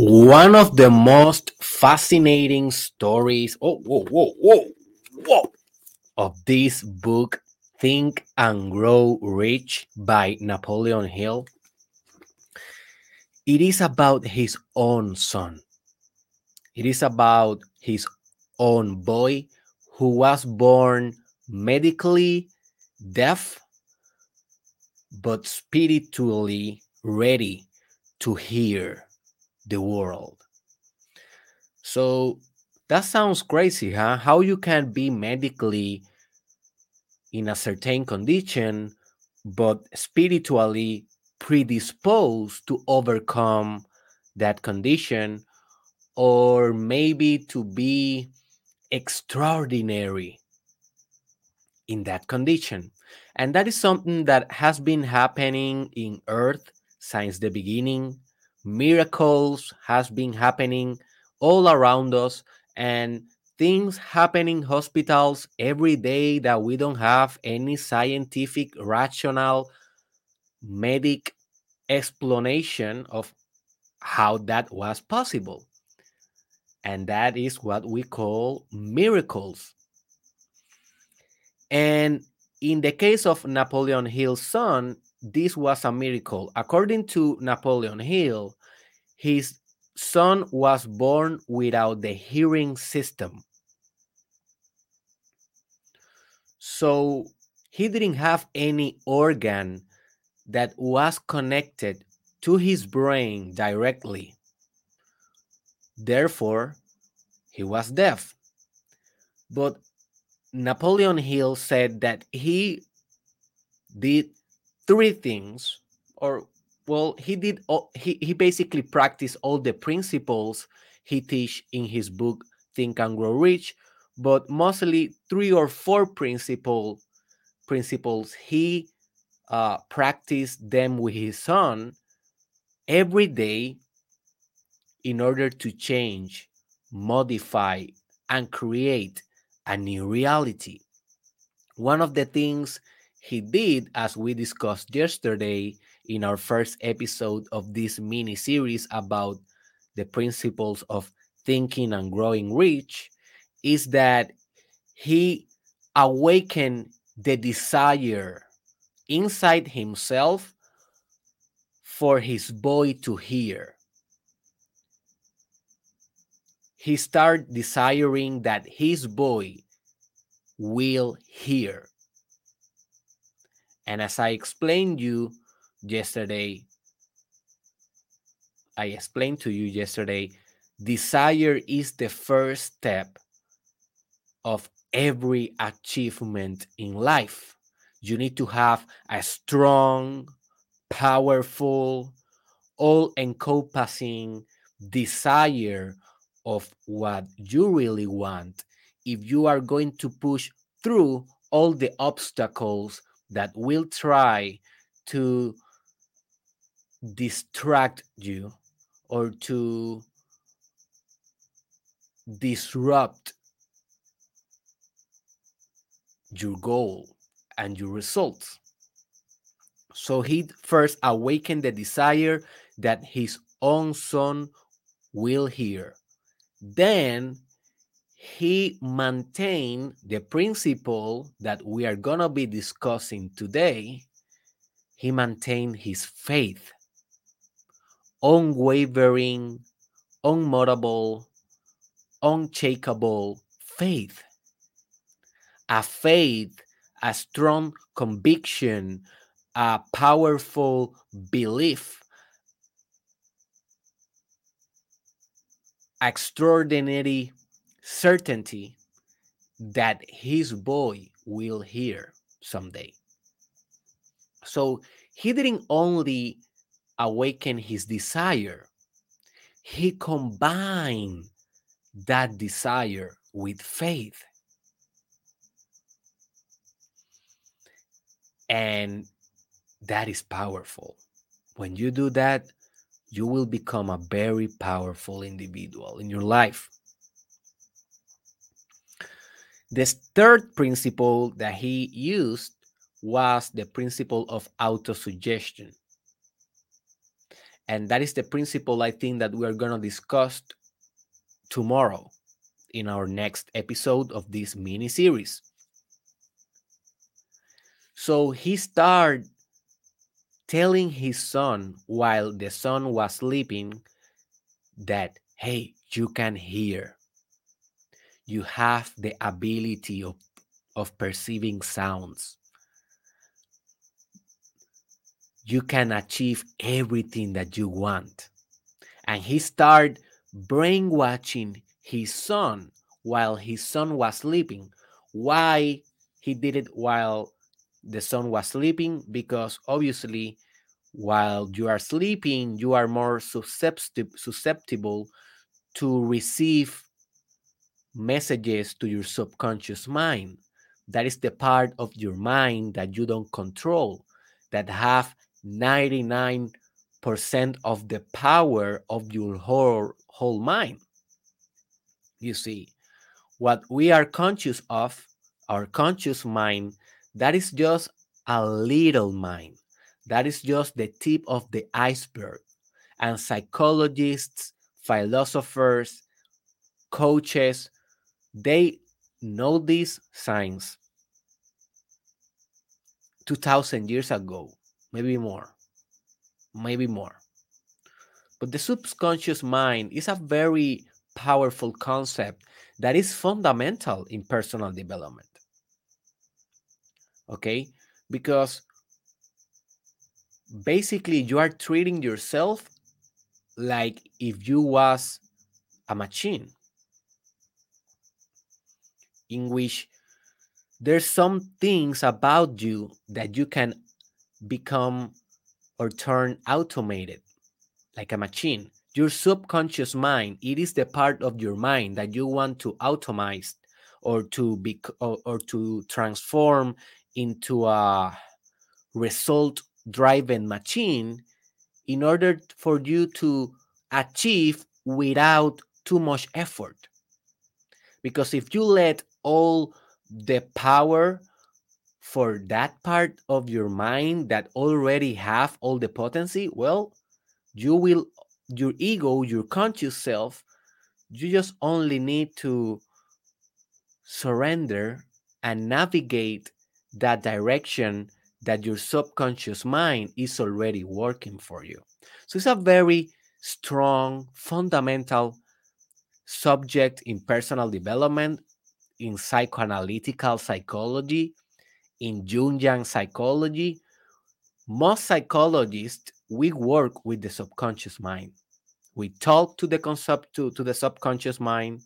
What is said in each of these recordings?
One of the most fascinating stories, oh, whoa, whoa, whoa, whoa, of this book, Think and Grow Rich by Napoleon Hill, it is about his own son. It is about his own boy who was born medically deaf but spiritually ready to hear the world. So that sounds crazy, huh? How you can be medically in a certain condition, but spiritually predisposed to overcome that condition, or maybe to be extraordinary in that condition. And that is something that has been happening in Earth since the beginning miracles has been happening all around us and things happen in hospitals every day that we don't have any scientific rational medic explanation of how that was possible. And that is what we call miracles. And in the case of napoleon hill's son this was a miracle. According to napoleon hill his son was born without the hearing system. So he didn't have any organ that was connected to his brain directly. Therefore, he was deaf. But Napoleon Hill said that he did three things, or well he did all, he, he basically practiced all the principles he teach in his book think and grow rich but mostly three or four principle principles he uh, practiced them with his son every day in order to change modify and create a new reality. One of the things he did as we discussed yesterday in our first episode of this mini series about the principles of thinking and growing rich is that he awakened the desire inside himself for his boy to hear. He started desiring that his boy will hear. And as I explained you yesterday, I explained to you yesterday, desire is the first step of every achievement in life. You need to have a strong, powerful, all encompassing desire of what you really want if you are going to push through all the obstacles that will try to distract you or to disrupt your goal and your results. So he first awakened the desire that his own son will hear. Then he maintained the principle that we are going to be discussing today. He maintained his faith unwavering, unmutable, unshakable faith. A faith, a strong conviction, a powerful belief, extraordinary certainty that his boy will hear someday. So he didn't only awaken his desire, he combined that desire with faith. And that is powerful. When you do that, you will become a very powerful individual in your life. The third principle that he used was the principle of autosuggestion. And that is the principle I think that we are going to discuss tomorrow in our next episode of this mini series. So he started telling his son while the son was sleeping that, hey, you can hear. You have the ability of, of perceiving sounds. You can achieve everything that you want. And he started brainwashing his son while his son was sleeping. Why he did it while the son was sleeping? Because obviously, while you are sleeping, you are more susceptible to receive messages to your subconscious mind. That is the part of your mind that you don't control, that have 99% of the power of your whole, whole mind. You see, what we are conscious of, our conscious mind, that is just a little mind. That is just the tip of the iceberg. And psychologists, philosophers, coaches, they know these signs 2000 years ago, maybe more, maybe more. But the subconscious mind is a very powerful concept that is fundamental in personal development. Okay? Because basically you are treating yourself like if you was a machine in which there's some things about you that you can become or turn automated like a machine. Your subconscious mind it is the part of your mind that you want to automate or to be or, or to transform into a result driven machine in order for you to achieve without too much effort. Because if you let all the power for that part of your mind that already have all the potency well you will your ego, your conscious self, you just only need to surrender and navigate that direction that your subconscious mind is already working for you. So it's a very strong, fundamental subject in personal development, in psychoanalytical psychology, in Jungian psychology. Most psychologists we work with the subconscious mind. We talk to the concept to, to the subconscious mind.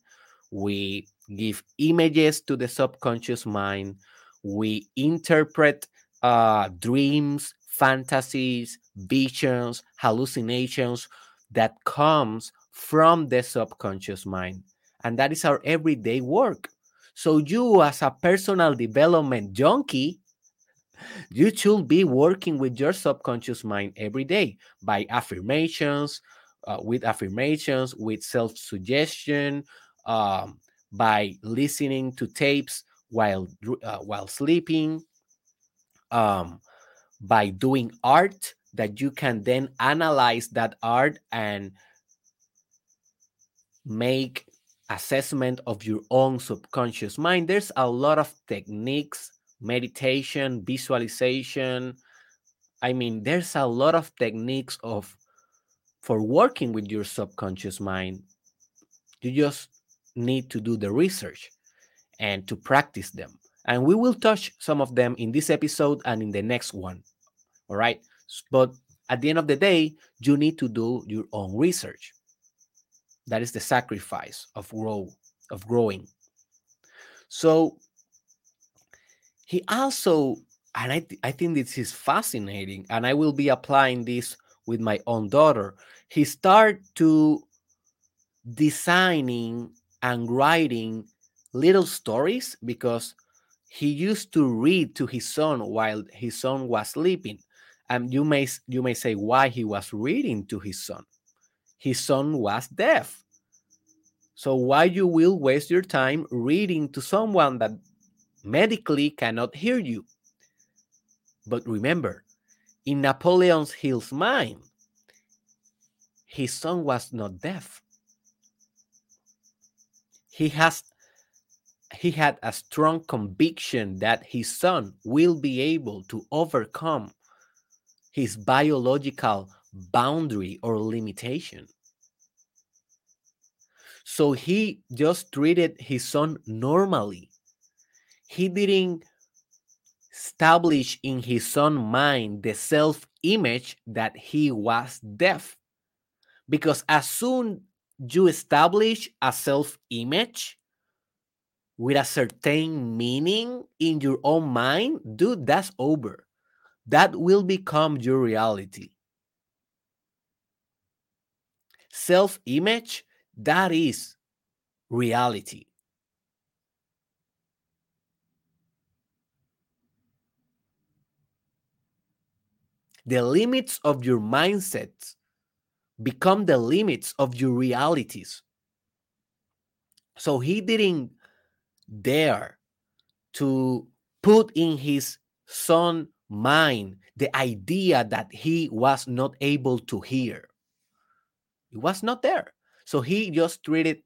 We give images to the subconscious mind. We interpret uh, dreams, fantasies, visions, hallucinations that comes from the subconscious mind. And that is our everyday work. So you as a personal development junkie, you should be working with your subconscious mind every day by affirmations, uh, with affirmations, with self suggestion, um, by listening to tapes while uh, while sleeping, um, by doing art that you can then analyze that art and make assessment of your own subconscious mind. There's a lot of techniques meditation, visualization. I mean, there's a lot of techniques of for working with your subconscious mind. You just need to do the research and to practice them. And we will touch some of them in this episode and in the next one. All right. But at the end of the day, you need to do your own research. That is the sacrifice of grow of growing. So he also, and I, th- I think this is fascinating, and I will be applying this with my own daughter. He started to designing and writing little stories because he used to read to his son while his son was sleeping and you may you may say why he was reading to his son his son was deaf so why you will waste your time reading to someone that medically cannot hear you. But remember, in Napoleon Hill's mind, his son was not deaf. He has he had a strong conviction that his son will be able to overcome his biological boundary or limitation. So he just treated his son normally. He didn't establish in his son mind the self image that he was deaf. Because as soon you establish a self image with a certain meaning in your own mind, dude, that's over. That will become your reality. Self image, that is reality. The limits of your mindset become the limits of your realities. So he didn't dare to put in his son mind the idea that he was not able to hear. It was not there. So he just treated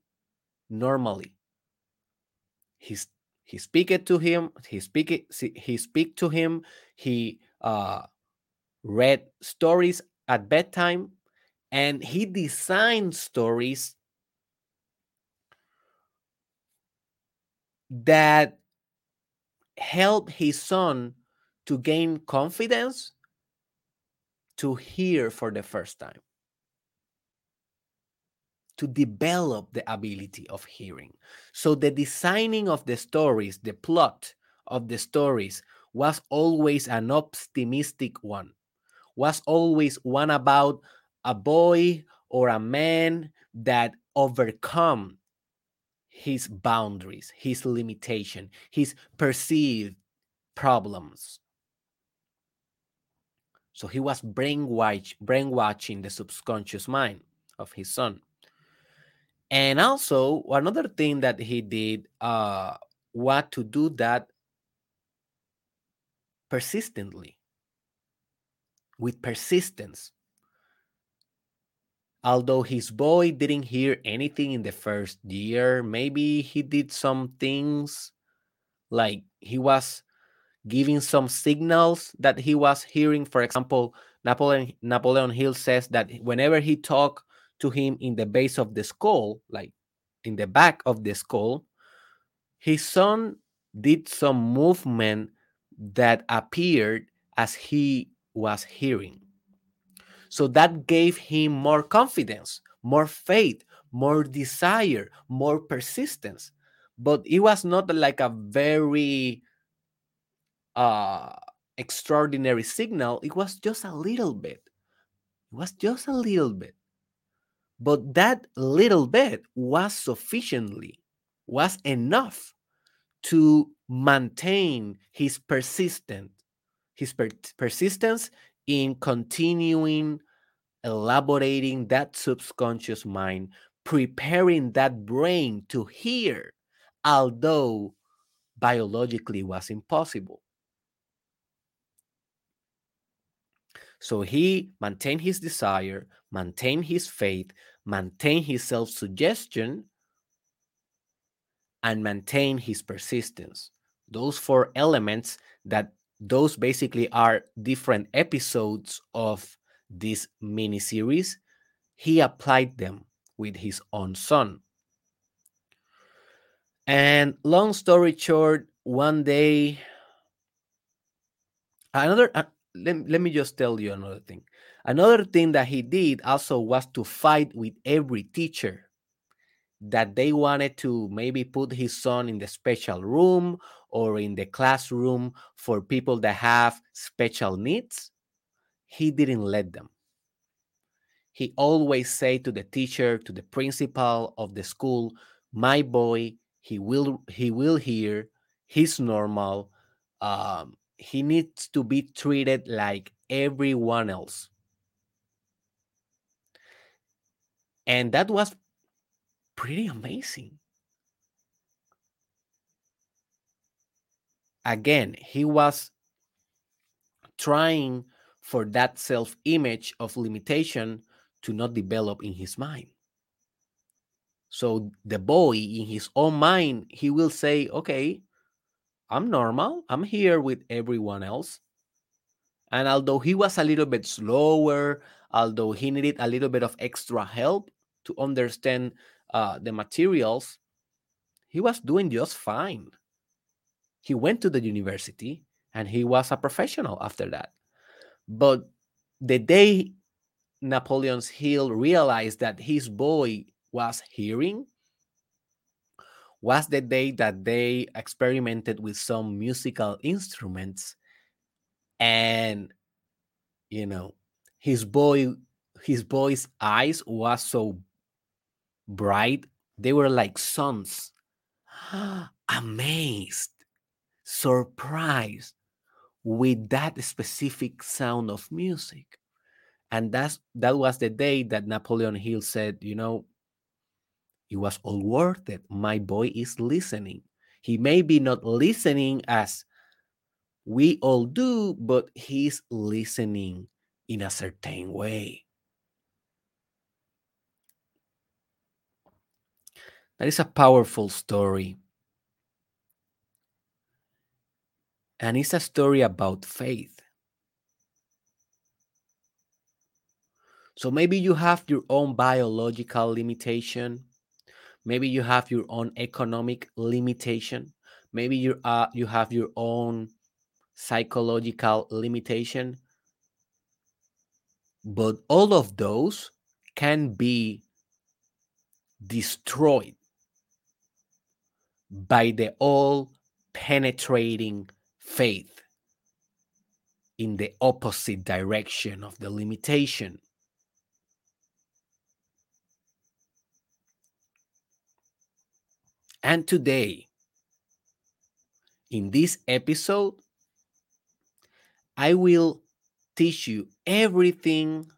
normally. He's he speak it to him, he speak it, he speak to him, he uh read stories at bedtime and he designed stories that help his son to gain confidence to hear for the first time to develop the ability of hearing so the designing of the stories the plot of the stories was always an optimistic one was always one about a boy or a man that overcome his boundaries, his limitation, his perceived problems. So he was brainwash, brainwashing the subconscious mind of his son. And also, another thing that he did uh, was to do that persistently, with persistence. Although his boy didn't hear anything in the first year maybe he did some things like he was giving some signals that he was hearing. For example napoleon napoleon hill says that whenever he talked to him in the base of the skull like in the back of the skull his son did some movement that appeared as he was hearing so that gave him more confidence, more faith, more desire, more persistence. But it was not like a very uh, extraordinary signal. It was just a little bit. It was just a little bit. But that little bit was sufficiently, was enough to maintain his persistent, his per persistence in continuing elaborating that subconscious mind, preparing that brain to hear, although biologically was impossible. So he maintained his desire, maintained his faith, maintained his self suggestion, and maintained his persistence. Those four elements that those basically are different episodes of this mini series, he applied them with his own son. And long story short, one day, another, let, let me just tell you another thing. Another thing that he did also was to fight with every teacher that they wanted to maybe put his son in the special room or in the classroom for people that have special needs he didn't let them he always say to the teacher to the principal of the school my boy he will he will hear he's normal um, he needs to be treated like everyone else and that was pretty amazing. Again, he was trying for that self image of limitation to not develop in his mind. So the boy in his own mind, he will say, okay, I'm normal. I'm here with everyone else. And although he was a little bit slower, although he needed a little bit of extra help to understand uh, the materials, he was doing just fine. He went to the university and he was a professional after that. But the day Napoleon's Hill realized that his boy was hearing was the day that they experimented with some musical instruments and you know his boy his boy's eyes was so bright they were like suns. Amazed surprised with that specific sound of music. And that's that was the day that napoleon hill said you know it was all worth it my boy is listening he may be not listening as we all do, but he's listening in a certain way. That is a powerful story. And it's a story about faith. So maybe you have your own biological limitation. Maybe you have your own economic limitation. Maybe you uh, you have your own psychological limitation. But all of those can be destroyed by the all penetrating faith in the opposite direction of the limitation. And today, in this episode, I will teach you everything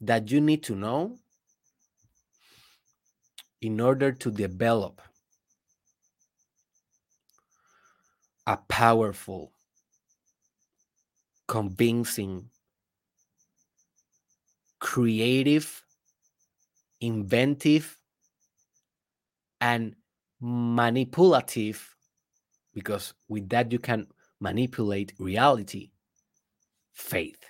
that you need to know in order to develop a powerful, convincing, creative, inventive, and manipulative because with that you can manipulate reality, faith.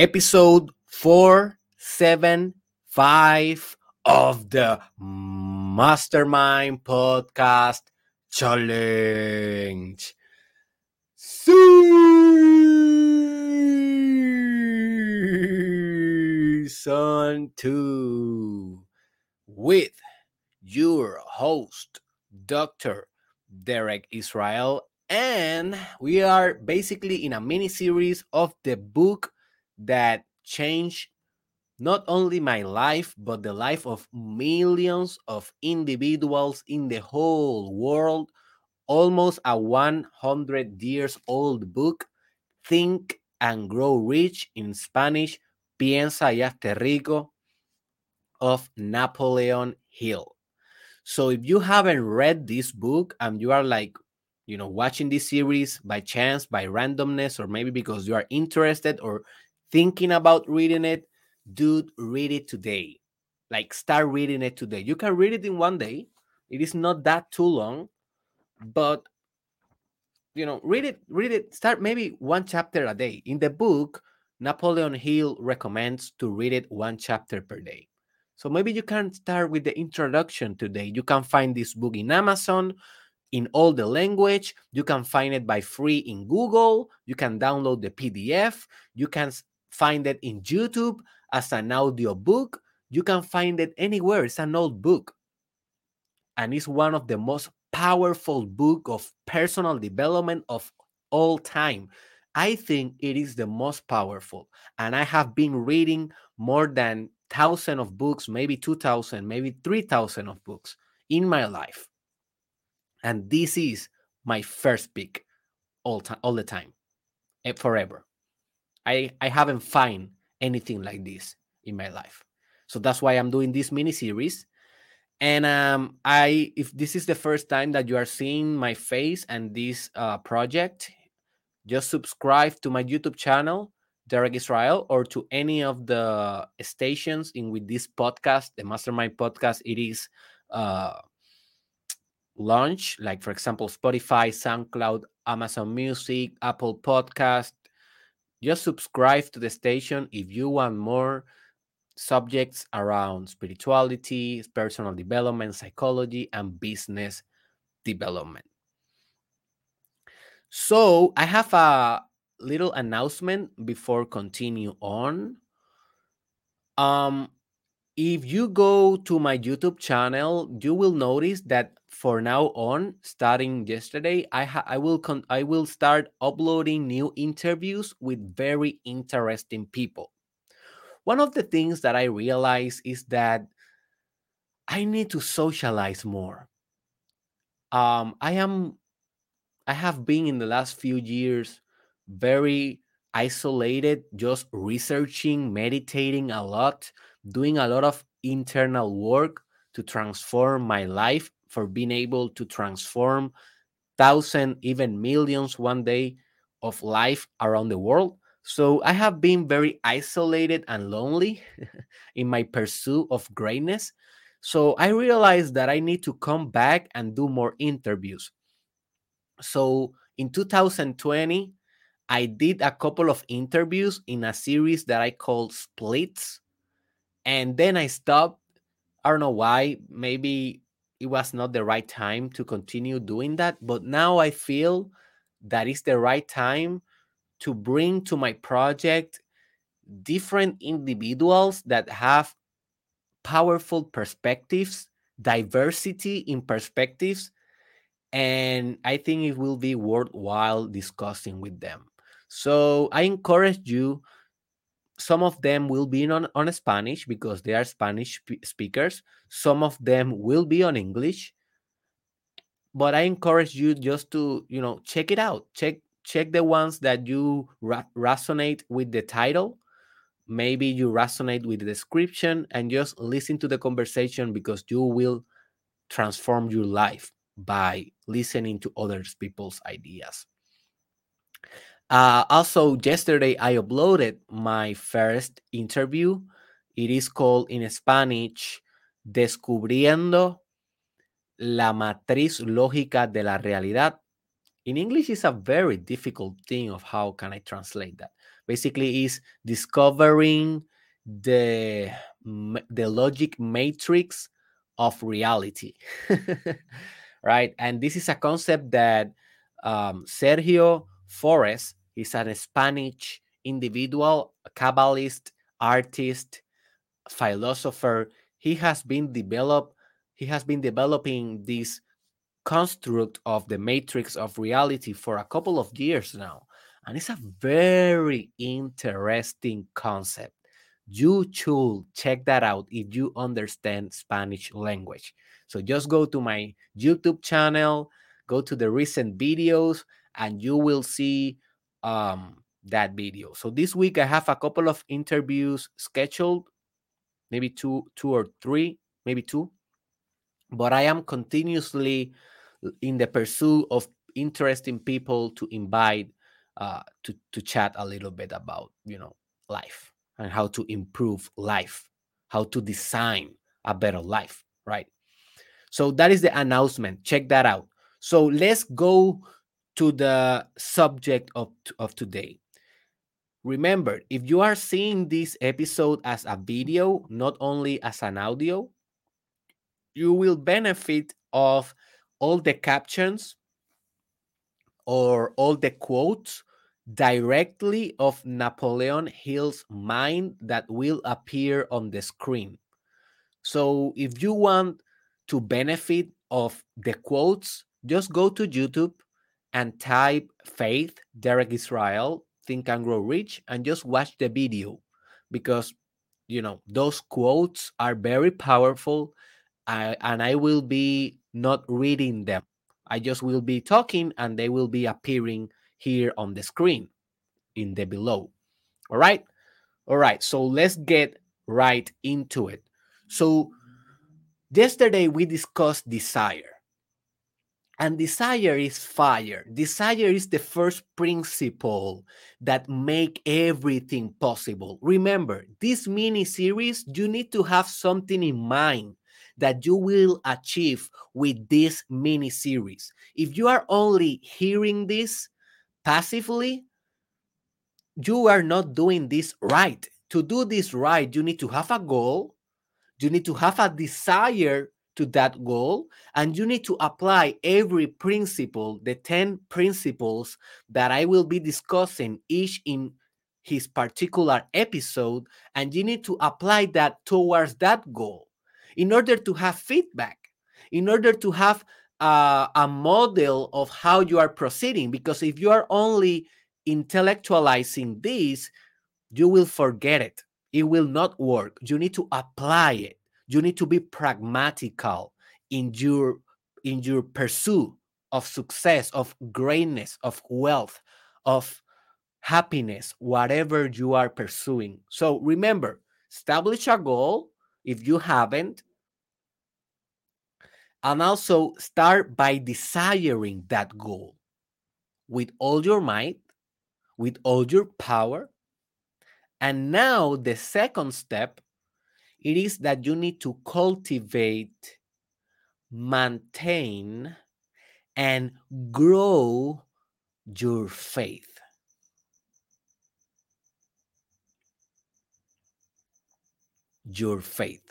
Episode 475 of the Mastermind Podcast Challenge. Season 2 with your host, Dr. Derek Israel and we are basically in a mini series of the book that changed not only my life, but the life of millions of individuals in the whole world. Almost a 100 years old book, Think and Grow Rich in Spanish, Piensa y Hazte Rico, of Napoleon Hill. So if you haven't read this book and you are like, you know watching this series by chance by randomness or maybe because you are interested or thinking about reading it dude read it today. Like start reading it today. You can read it in one day. It is not that too long but you know read it read it. Start maybe one chapter a day. In the book napoleon hill recommends to read it one chapter per day. So maybe you can start with the introduction today. You can find this book in amazon in all the language. You can find it by free in Google. You can download the PDF. You can find it in YouTube as an audio book. You can find it anywhere. It's an old book. And it's one of the most powerful book of personal development of all time. I think it is the most powerful. And I have been reading more than 1000 of books, maybe 2000, maybe 3000 of books in my life. And this is my first pick all time all the time. Eh, forever. I I haven't find anything like this in my life. So that's why I'm doing this mini series. And um, I, if this is the first time that you are seeing my face and this uh, project, just subscribe to my YouTube channel, Derek Israel, or to any of the stations in with this podcast, the Mastermind podcast. It is uh, launch, like for example, Spotify, SoundCloud, Amazon Music, Apple Podcast. Just subscribe to the station if you want more subjects around spirituality, personal development, psychology, and business development. So I have a little announcement before continue on. Um, if you go to my YouTube channel, you will notice that for now on, starting yesterday, I I will con- I will start uploading new interviews with very interesting people. One of the things that I realize is that I need to socialize more. Um, I am I have been in the last few years very isolated, just researching, meditating a lot, doing a lot of internal work to transform my life for being able to transform thousand even millions one day of life around the world. So i have been very isolated and lonely in my pursuit of greatness. So i realized that i need to come back and do more interviews. So in 2020 i did a couple of interviews in a series that i called splits and then i stopped i don't know why maybe it was not the right time to continue doing that. But now I feel that it's the right time to bring to my project different individuals that have powerful perspectives, diversity in perspectives. And I think it will be worthwhile discussing with them. So I encourage you some of them will be on, on Spanish because they are Spanish speakers. Some of them will be on English. But I encourage you just to, you know, check it out. Check check the ones that you ra- resonate with the title. Maybe you resonate with the description and just listen to the conversation because you will transform your life by listening to other people's ideas. Uh, also, yesterday I uploaded my first interview. It is called in Spanish Descubriendo la matriz lógica de la realidad. In English, it's a very difficult thing of how can I translate that. Basically, is discovering the the logic matrix of reality, right? And this is a concept that um, Sergio Forest He's a Spanish individual, a Kabbalist, artist, philosopher. He has been developed. He has been developing this construct of the matrix of reality for a couple of years now, and it's a very interesting concept. You should check that out if you understand Spanish language. So just go to my YouTube channel, go to the recent videos, and you will see um that video. So this week I have a couple of interviews scheduled, maybe two, two or three, maybe two. But I am continuously in the pursuit of interesting people to invite uh, to to chat a little bit about you know life and how to improve life, how to design a better life, right? So that is the announcement. Check that out. So let's go to the subject of, of today. Remember, if you are seeing this episode as a video, not only as an audio, you will benefit of all the captions or all the quotes directly of Napoleon Hill's mind that will appear on the screen. So if you want to benefit of the quotes, just go to YouTube and type Faith, Derek Israel, Think and Grow Rich, and just watch the video because you know those quotes are very powerful. I, and I will be not reading them. I just will be talking and they will be appearing here on the screen in the below. All right. All right. So let's get right into it. So yesterday we discussed desire. And desire is fire. Desire is the first principle that make everything possible. Remember, this mini series, you need to have something in mind that you will achieve with this mini series. If you are only hearing this passively, you are not doing this right. To do this right, you need to have a goal, you need to have a desire to that goal and you need to apply every principle the 10 principles that i will be discussing each in his particular episode and you need to apply that towards that goal in order to have feedback in order to have uh, a model of how you are proceeding because if you are only intellectualizing this you will forget it. It will not work. You need to apply it you need to be pragmatical in your in your pursuit of success of greatness of wealth of happiness whatever you are pursuing. So remember establish a goal if you haven't and also start by desiring that goal with all your might with all your power. And now the second step it is that you need to cultivate, maintain, and grow your faith. Your faith.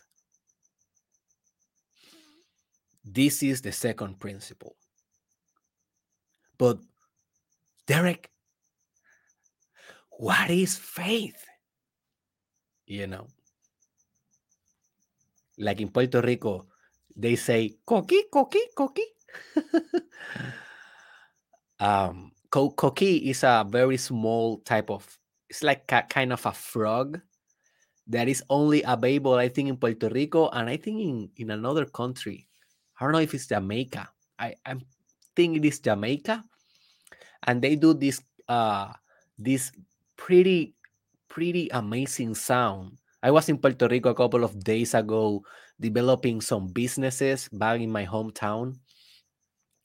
This is the second principle. But, Derek, what is faith? You know, like in Puerto Rico, they say coqui, coqui, coqui. um, co- coqui is a very small type of, it's like a, kind of a frog that is only available, I think, in Puerto Rico and I think in, in another country. I don't know if it's Jamaica. I, I think it is Jamaica. And they do this uh this pretty pretty amazing sound I was in Puerto Rico a couple of days ago developing some businesses back in my hometown.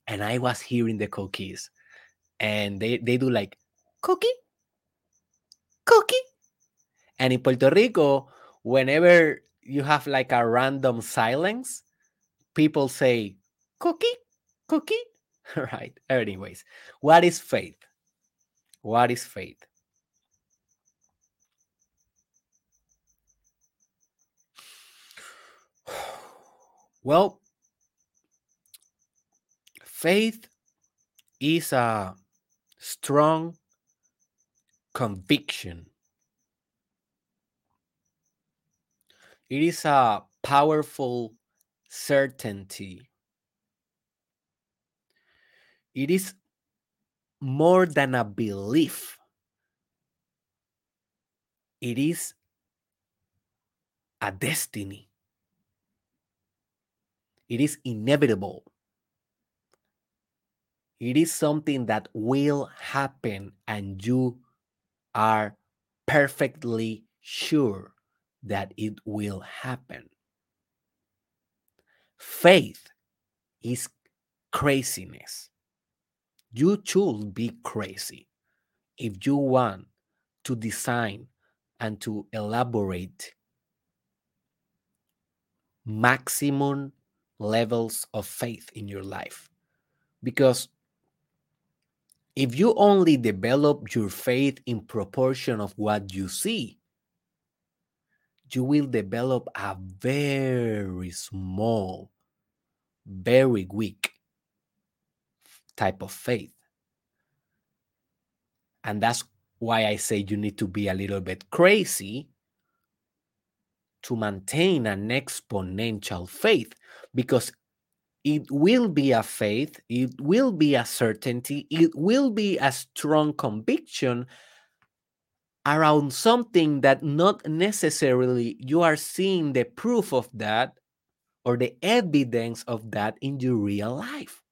And I was hearing the coquis. And they, they do like coqui, coqui. And in Puerto Rico, whenever you have like a random silence, people say coqui, coqui. right. Anyways, what is faith? What is faith? Well, faith is a strong conviction. It is a powerful certainty. It is more than a belief. It is a destiny. It is inevitable. It is something that will happen, and you are perfectly sure that it will happen. Faith is craziness. You should be crazy if you want to design and to elaborate maximum levels of faith in your life. Because if you only develop your faith in proportion of what you see, you will develop a very small, very weak type of faith. And that's why I say you need to be a little bit crazy to maintain an exponential faith because it will be a faith, it will be a certainty, it will be a strong conviction around something that not necessarily you are seeing the proof of that or the evidence of that in your real life.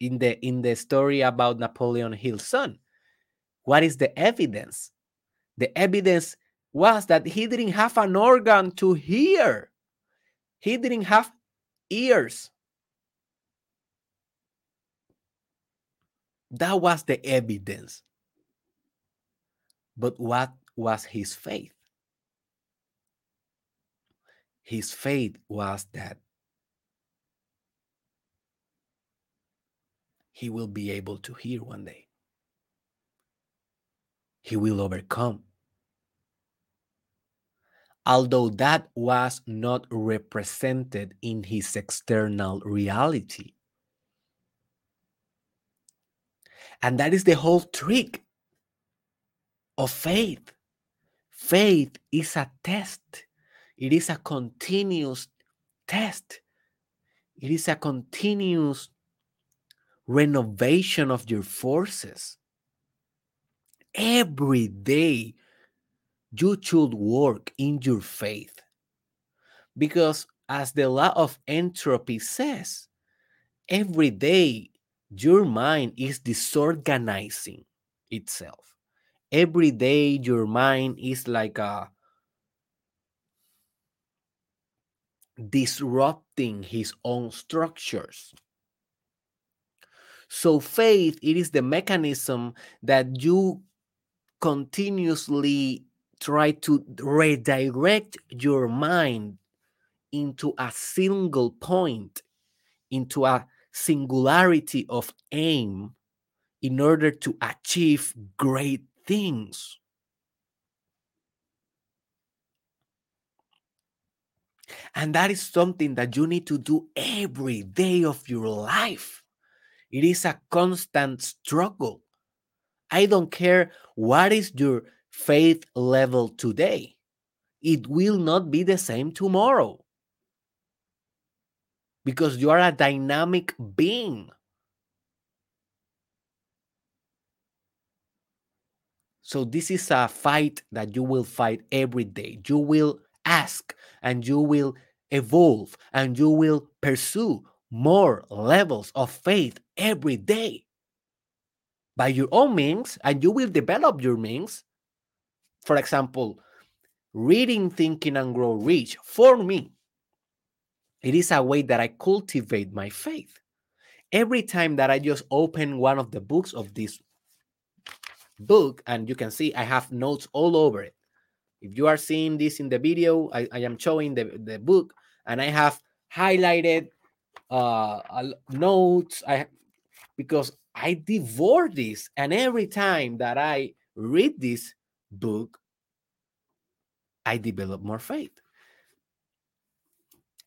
In the in the story about napoleon hill's son what is the evidence? The evidence was that he didn't have an organ to hear he didn't have ears that was the evidence but what was his faith? His faith was that he will be able to hear one day. He will overcome. Although that was not represented in his external reality. And that is the whole trick of faith. Faith is a test, it is a continuous test, it is a continuous renovation of your forces. Every day, you should work in your faith. Because, as the law of entropy says, every day your mind is disorganizing itself every day your mind is like a disrupting his own structures so faith it is the mechanism that you continuously try to redirect your mind into a single point into a singularity of aim in order to achieve great things. And that is something that you need to do every day of your life. It is a constant struggle. I don't care what is your faith level today, it will not be the same tomorrow because you are a dynamic being. So this is a fight that you will fight every day. You will ask and you will evolve and you will pursue more levels of faith every day by your own means and you will develop your means. For example, reading, thinking, and grow rich for me, it is a way that I cultivate my faith. Every time that I just open one of the books of this book and you can see I have notes all over it. If you are seeing this in the video, I, I am showing the, the book and I have highlighted uh, notes I because I devour this and every time that I read this book, I develop more faith.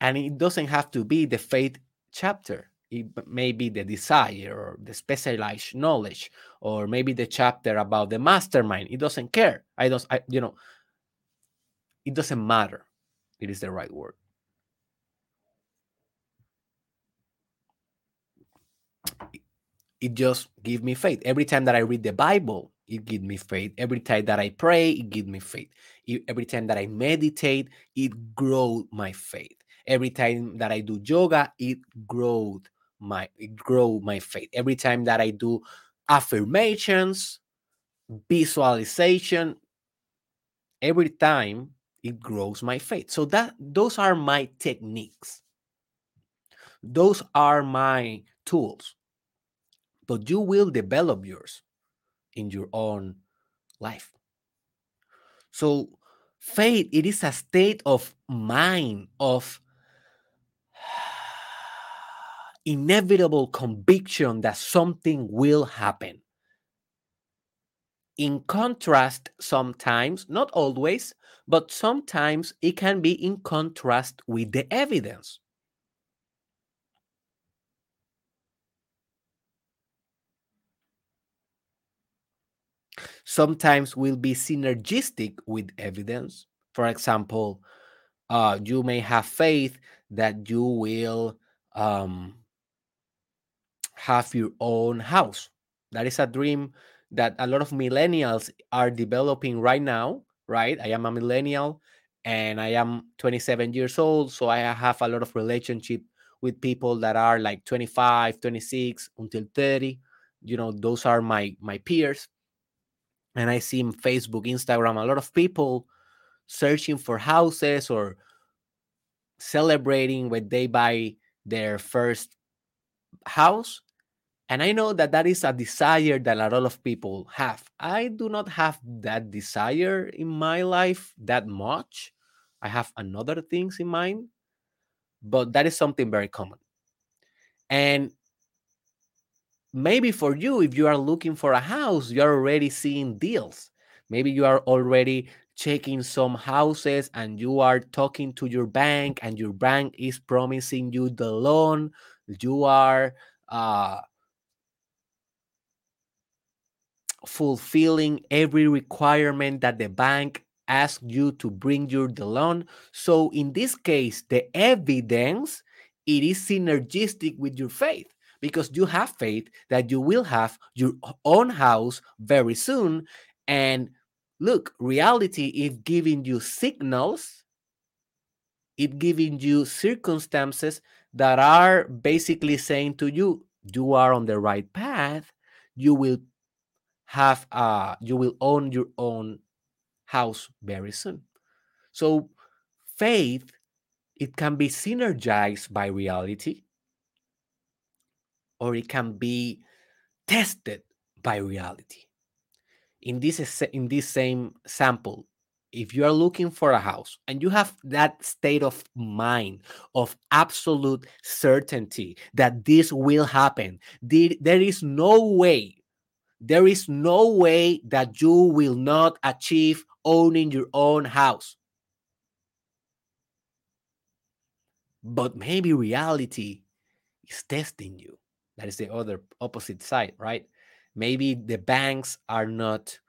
And it doesn't have to be the faith chapter. It may be the desire or the specialized knowledge or maybe the chapter about the mastermind. It doesn't care. I don't I, you know it doesn't matter. It is the right word. It just gives me faith. Every time that i read the bible it gives me faith. Every time that i pray it gives me faith. Every time that i meditate it grows my faith. Every time that i do yoga it grows my grow my faith. Every time that i do affirmations visualization every time it grows my faith. So that those are my techniques. Those are my tools. But you will develop yours in your own life so faith it is a state of mind of inevitable conviction that something will happen. In contrast, sometimes, not always, but sometimes it can be in contrast with the evidence. Sometimes will be synergistic with evidence. For example, uh, you may have faith that you will um, have your own house. That is a dream that a lot of millennials are developing right now, right? I am a millennial and I am 27 years old. So I have a lot of relationship with people that are like 25, 26 until 30. You know, those are my my peers. And I see in Facebook, Instagram, a lot of people searching for houses or celebrating when they buy their first house and I know that that is a desire that a lot of people have. I do not have that desire in my life that much. I have another things in mind, but that is something very common. And maybe for you, if you are looking for a house, you're already seeing deals. Maybe you are already checking some houses and you are talking to your bank and your bank is promising you the loan. You are uh, fulfilling every requirement that the bank asks you to bring you the loan. So in this case, the evidence it is synergistic with your faith because you have faith that you will have your own house very soon. And look, reality is giving you signals, it giving you circumstances that are basically saying to you, you are on the right path. You will have uh you will own your own house very soon so faith it can be synergized by reality or it can be tested by reality in this in this same sample if you are looking for a house and you have that state of mind of absolute certainty that this will happen there is no way there is no way that you will not achieve owning your own house. But maybe reality is testing you. That is the other opposite side, right? Maybe the banks are not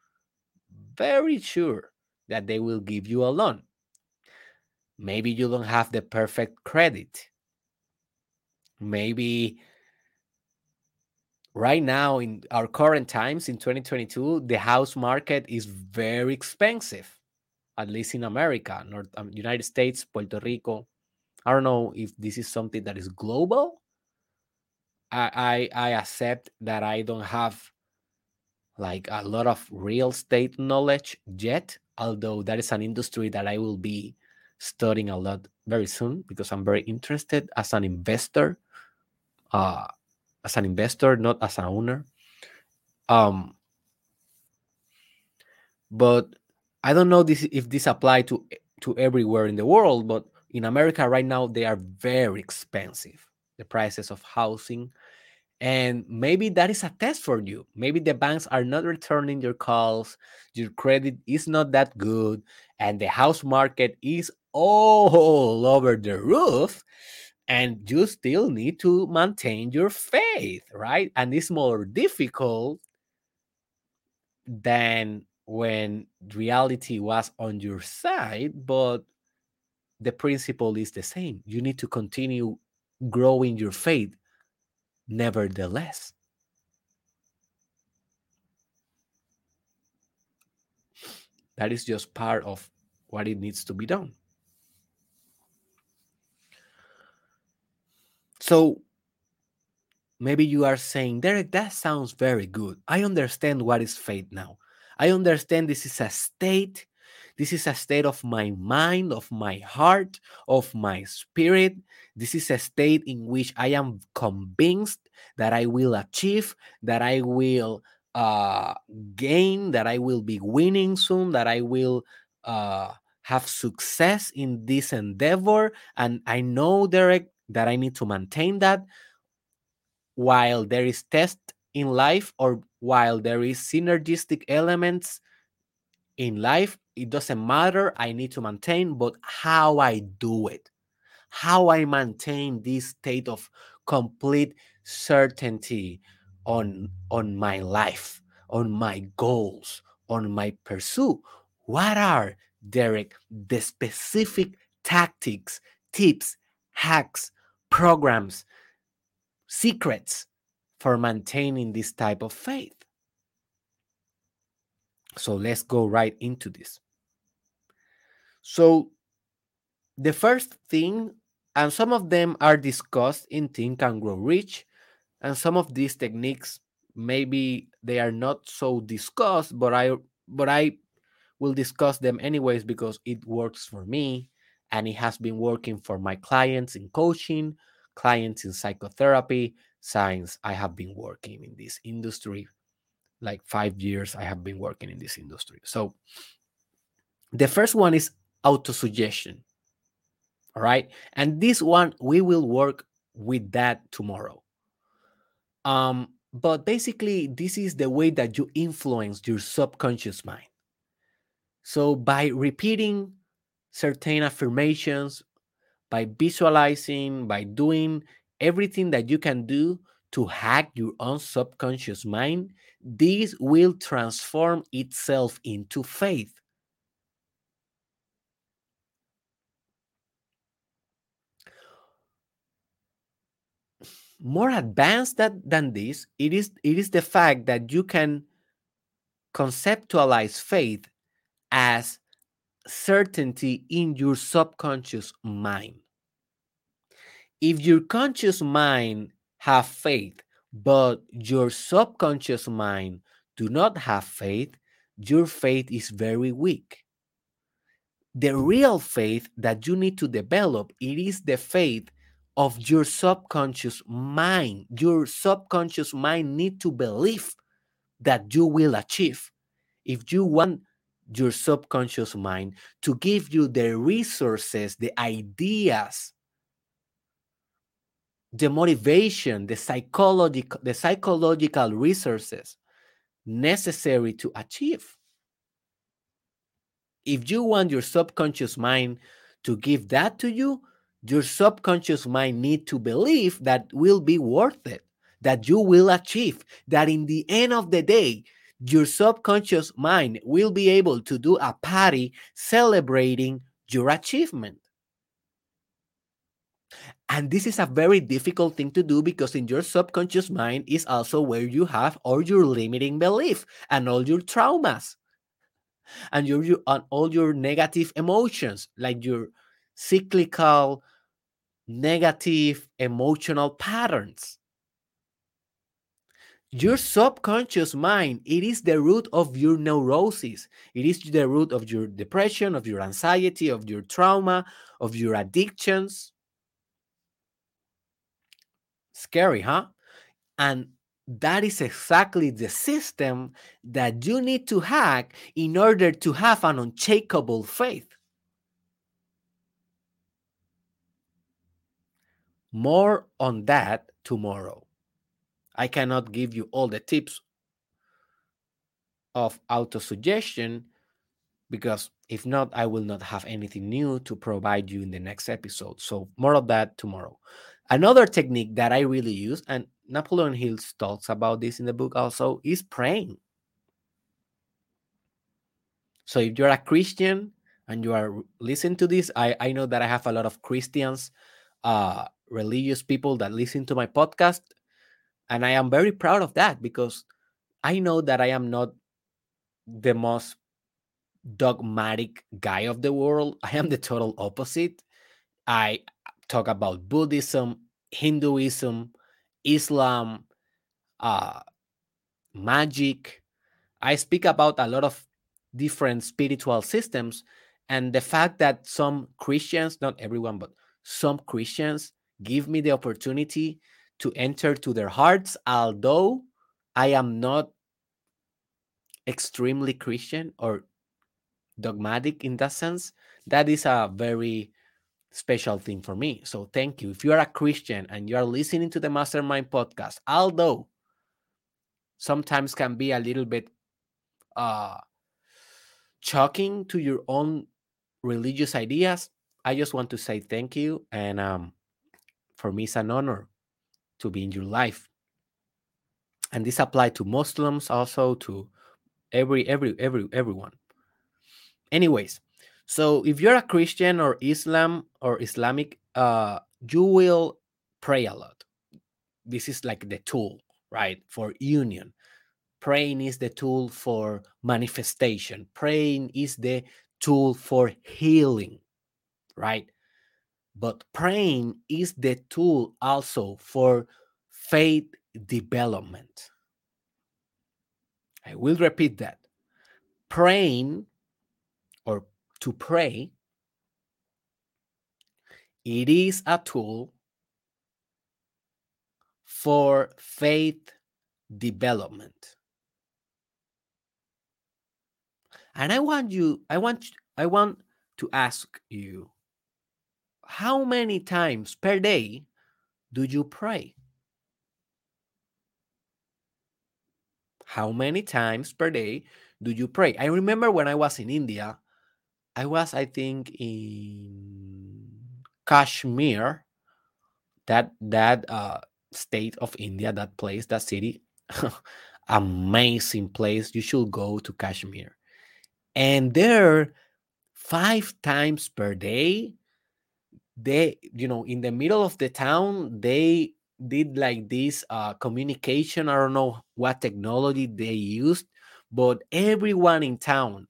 very sure that they will give you a loan. Maybe you don't have the perfect credit. Maybe right now in our current times in 2022 the house market is very expensive at least in america north um, united states puerto rico i don't know if this is something that is global I, I i accept that i don't have like a lot of real estate knowledge yet although that is an industry that i will be studying a lot very soon because i'm very interested as an investor uh as an investor, not as an owner. Um, but I don't know this if this apply to to everywhere in the world, but in America right now they are very expensive. The prices of housing, and maybe that is a test for you. Maybe the banks are not returning your calls, your credit is not that good, and the house market is all over the roof and you still need to maintain your faith, right? And it's more difficult than when reality was on your side, but the principle is the same. You need to continue growing your faith, nevertheless. That is just part of what it needs to be done. So maybe you are saying, Derek, that sounds very good. I understand what is faith now. I understand this is a state. This is a state of my mind, of my heart, of my spirit. This is a state in which I am convinced that I will achieve, that I will uh, gain, that I will be winning soon, that I will uh, have success in this endeavor. And I know, Derek, that I need to maintain that while there is test in life or while there is synergistic elements in life it doesn't matter i need to maintain but how i do it how i maintain this state of complete certainty on on my life on my goals on my pursuit what are Derek, the specific tactics, tips, hacks, programs, secrets for maintaining this type of faith. So let's go right into this. So, the first thing, and some of them are discussed in Think and Grow Rich, and some of these techniques maybe they are not so discussed, but I but I will discuss them anyways because it works for me and it has been working for my clients in coaching, clients in psychotherapy, science. I have been working in this industry like 5 years I have been working in this industry. So the first one is autosuggestion. All right? And this one we will work with that tomorrow. Um but basically this is the way that you influence your subconscious mind. So by repeating certain affirmations, by visualizing, by doing everything that you can do to hack your own subconscious mind, this will transform itself into faith. More advanced that, than this, it is, it is the fact that you can conceptualize faith as certainty in your subconscious mind. If your conscious mind have faith, but your subconscious mind do not have faith, your faith is very weak. The real faith that you need to develop, it is the faith of your subconscious mind. Your subconscious mind need to believe that you will achieve. If you want your subconscious mind to give you the resources, the ideas, the motivation, the psychological, the psychological resources necessary to achieve. If you want your subconscious mind to give that to you, your subconscious mind need to believe that will be worth it, that you will achieve, that in the end of the day, your subconscious mind will be able to do a party celebrating your achievement. And this is a very difficult thing to do because in your subconscious mind is also where you have all your limiting belief and all your traumas and your, your and all your negative emotions, like your cyclical negative emotional patterns. Your subconscious mind it is the root of your neurosis. It is the root of your depression of your anxiety of your trauma of your addictions. Scary huh? And that is exactly the system that you need to hack in order to have an unshakable faith more on that tomorrow I cannot give you all the tips of autosuggestion because if not, I will not have anything new to provide you in the next episode. So, more of that tomorrow. Another technique that I really use, and Napoleon Hill talks about this in the book also, is praying. So, if you're a Christian and you are listening to this, I, I know that I have a lot of Christians, uh, religious people that listen to my podcast and I am very proud of that because I know that I am not the most dogmatic guy of the world. I am the total opposite. I talk about Buddhism, Hinduism, Islam, uh, magic. I speak about a lot of different spiritual systems. And the fact that some Christians, not everyone, but some Christians give me the opportunity to enter to their hearts, although I am not extremely Christian or dogmatic in that sense. That is a very special thing for me. So thank you. If you are a Christian and you are listening to the Mastermind podcast, although sometimes can be a little bit uh shocking to your own religious ideas, I just want to say thank you. And um for me it's an honor to be in your life. And this applies to Muslims also to every every every everyone. Anyways, So if you're a Christian or Islam or Islamic, uh, you will pray a lot. This is like the tool, right, for union. Praying is the tool for manifestation. Praying is the tool for healing, right? But praying is the tool also for faith development. I will repeat that. Praying or to pray, it is a tool for faith development. And I want you, I want, I want to ask you, how many times per day do you pray? How many times per day do you pray? I remember when I was in India, I was, I think, in Kashmir, that that uh, state of India, that place, that city, amazing place. You should go to Kashmir, and there, five times per day, they, you know, in the middle of the town, they did like this uh, communication. I don't know what technology they used, but everyone in town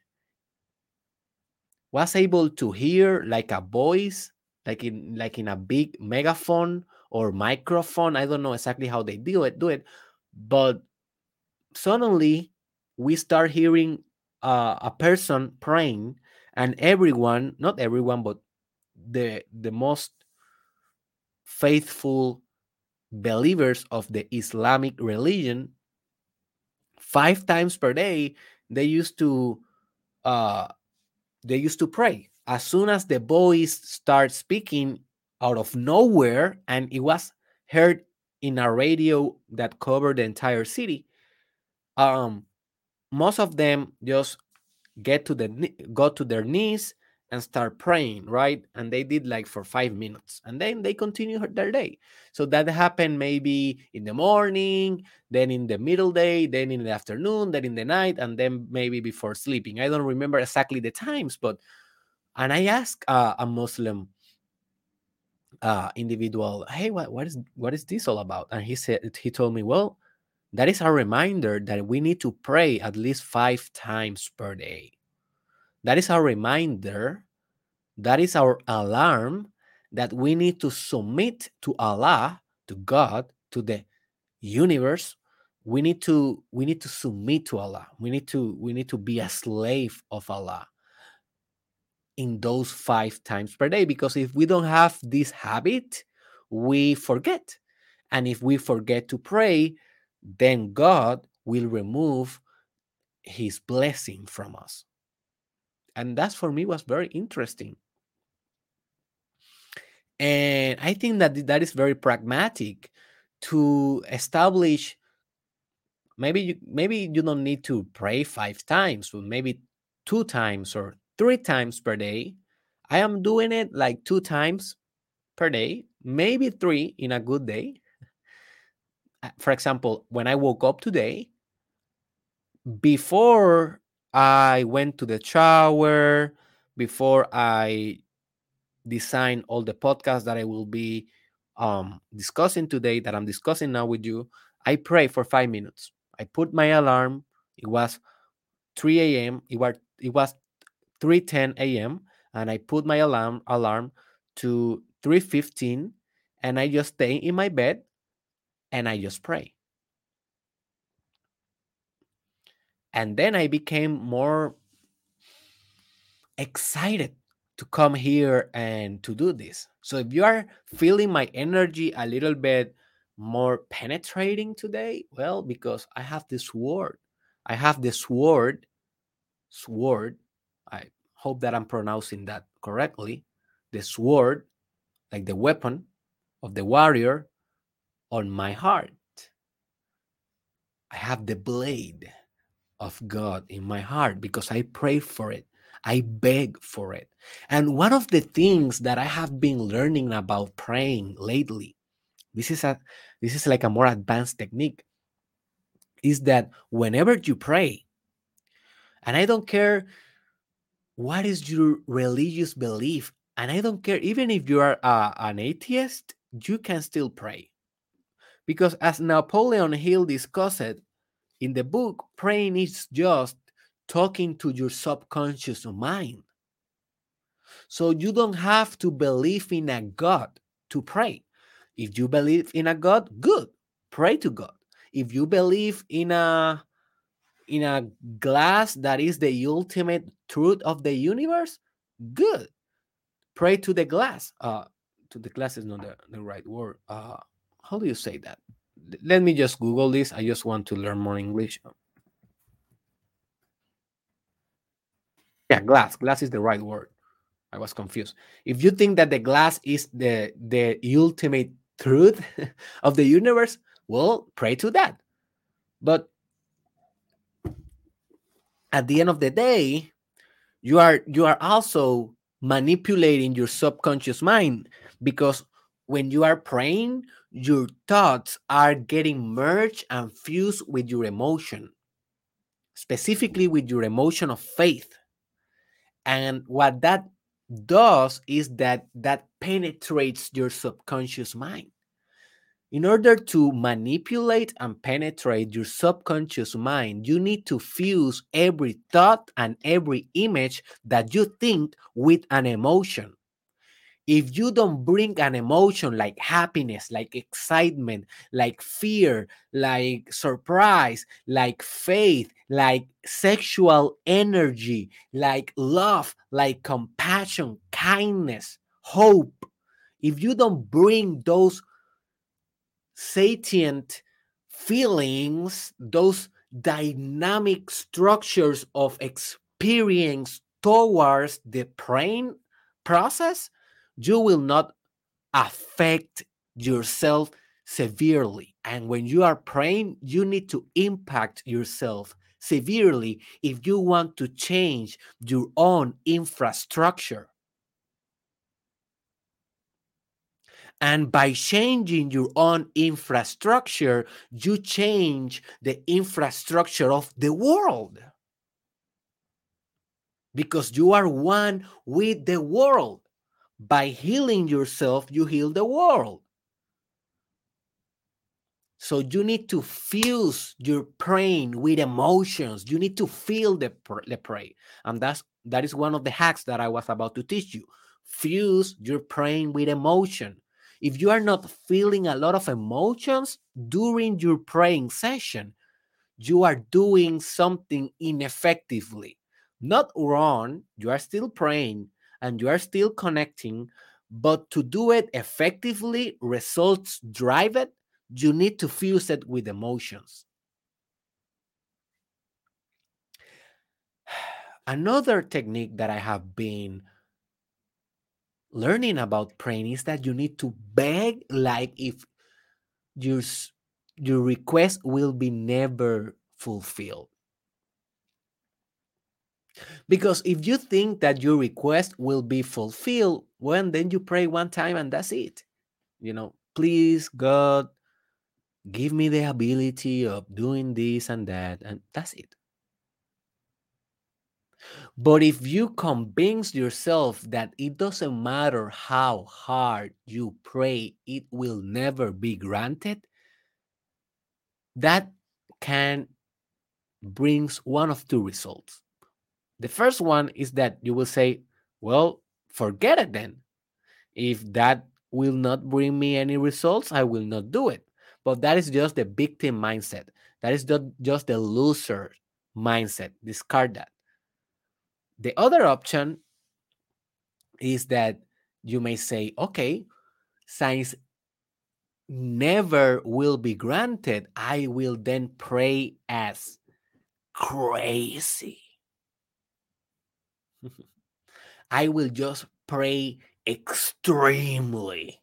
was able to hear like a voice, like in like in a big megaphone or microphone. I don't know exactly how they do it, do it, but suddenly we start hearing uh, a person praying, and everyone, not everyone, but the the most faithful believers of the Islamic religion, five times per day, they used to uh, they used to pray. As soon as the voice started speaking out of nowhere, and it was heard in a radio that covered the entire city, um, most of them just get to the go to their knees and start praying, right? And they did like for five minutes and then they continue their day. So that happened maybe in the morning, then in the middle day, then in the afternoon, then in the night, and then maybe before sleeping. I don't remember exactly the times, but and I asked uh, a Muslim uh, individual, hey, what, what is what is this all about? And he said he told me, well, that is a reminder that we need to pray at least five times per day. That is our reminder, that is our alarm that we need to submit to Allah, to God, to the universe. We need to we need to submit to Allah. We need to we need to be a slave of Allah in those five times per day because if we don't have this habit, we forget. And if we forget to pray, then God will remove his blessing from us and that for me was very interesting. And i think that that is very pragmatic to establish maybe you maybe you don't need to pray five times but maybe two times or three times per day. I am doing it like two times per day maybe three in a good day. Uh, for example when i woke up today before I went to the shower before I design all the podcasts that I will be um, discussing today, that I'm discussing now with you. I pray for five minutes. I put my alarm. It was 3 a.m. It was it was 3:10 a.m. and I put my alarm alarm to 3:15 and I just stay in my bed and I just pray. And then I became more excited to come here and to do this. So if you are feeling my energy a little bit more penetrating today, well, because I have this word. I have this word, sword. I hope that I'm pronouncing that correctly. The sword, like the weapon of the warrior, on my heart. I have the blade of God in my heart because I pray for it. I beg for it. And one of the things that I have been learning about praying lately, this is a this is like a more advanced technique, is that whenever you pray, and I don't care what is your religious belief? And I don't care, even if you are uh, an atheist, you can still pray. Because as Napoleon Hill discussed in the book, praying is just talking to your subconscious mind. So you don't have to believe in a God to pray. If you believe in a God, good. Pray to God. If you believe in a in a glass that is the ultimate truth of the universe, good. Pray to the glass. Uh to the glass is not the, the right word. Uh how do you say that? Let me just Google this. I just want to learn more English. Yeah, glass. Glass is the right word. I was confused. If you think that the glass is the the ultimate truth of the universe, well, pray to that. But at the end of the day, you are you are also manipulating your subconscious mind because when you are praying, your thoughts are getting merged and fused with your emotion, specifically with your emotion of faith. And what that does is that that penetrates your subconscious mind. In order to manipulate and penetrate your subconscious mind, you need to fuse every thought and every image that you think with an emotion if you don't bring an emotion like happiness, like excitement, like fear, like surprise, like faith, like sexual energy, like love, like compassion, kindness, hope, if you don't bring those sentient feelings, those dynamic structures of experience towards the brain process, you will not affect yourself severely. And when you are praying, you need to impact yourself severely if you want to change your own infrastructure. And by changing your own infrastructure, you change the infrastructure of the world. Because you are one with the world by healing yourself, you heal the world. So you need to fuse your praying with emotions. You need to feel the, the pray. And that's that is one of the hacks that I was about to teach you. Fuse your praying with emotion. If you are not feeling a lot of emotions during your praying session, you are doing something ineffectively. Not wrong, you are still praying, and you are still connecting, but to do it effectively, results drive it, you need to fuse it with emotions. Another technique that I have been learning about praying is that you need to beg like if your your request will be never fulfilled because if you think that your request will be fulfilled, well, then you pray one time and that's it. You know, please, God, give me the ability of doing this and that, and that's it. But if you convince yourself that it doesn't matter how hard you pray, it will never be granted, that can brings one of two results. The first one is that you will say, well, forget it then. If that will not bring me any results, I will not do it. But that is just the victim mindset. That is just the loser mindset. Discard that. The other option is that you may say, okay, since never will be granted, I will then pray as crazy. I will just pray extremely.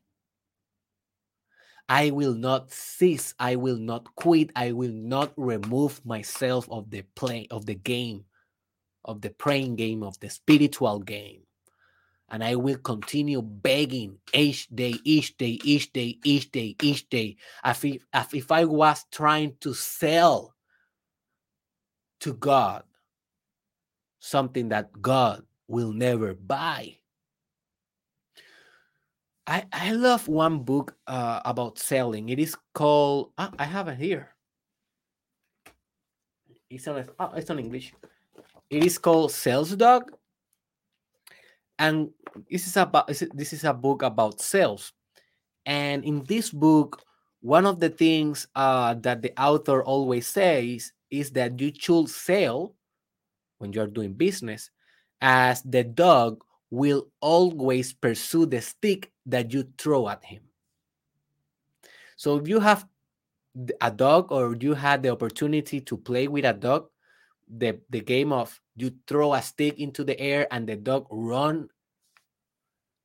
I will not cease. I will not quit. I will not remove myself of the play of the game, of the praying game, of the spiritual game. And I will continue begging each day, each day, each day, each day, each day, as if, as if I was trying to sell to God something that God will never buy. I, I love one book uh, about selling. It is called, I have it here. It's on, oh, it's on English. It is called Sales Dog. And this is about this is a book about sales. And in this book, one of the things uh, that the author always says is that you should sell when you're doing business as the dog will always pursue the stick that you throw at him. So if you have a dog or you had the opportunity to play with a dog, the, the game of you throw a stick into the air and the dog run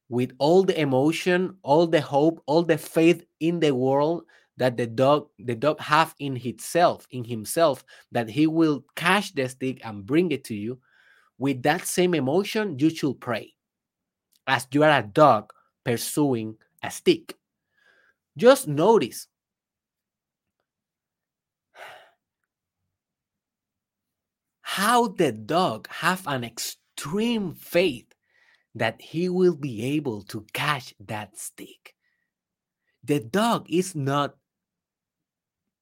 with all the emotion, all the hope, all the faith in the world that the dog the dog have in himself, in himself, that he will catch the stick and bring it to you. With that same emotion, you should pray as you are a dog pursuing a stick. Just notice how the dog have an extreme faith that he will be able to catch that stick. The dog is not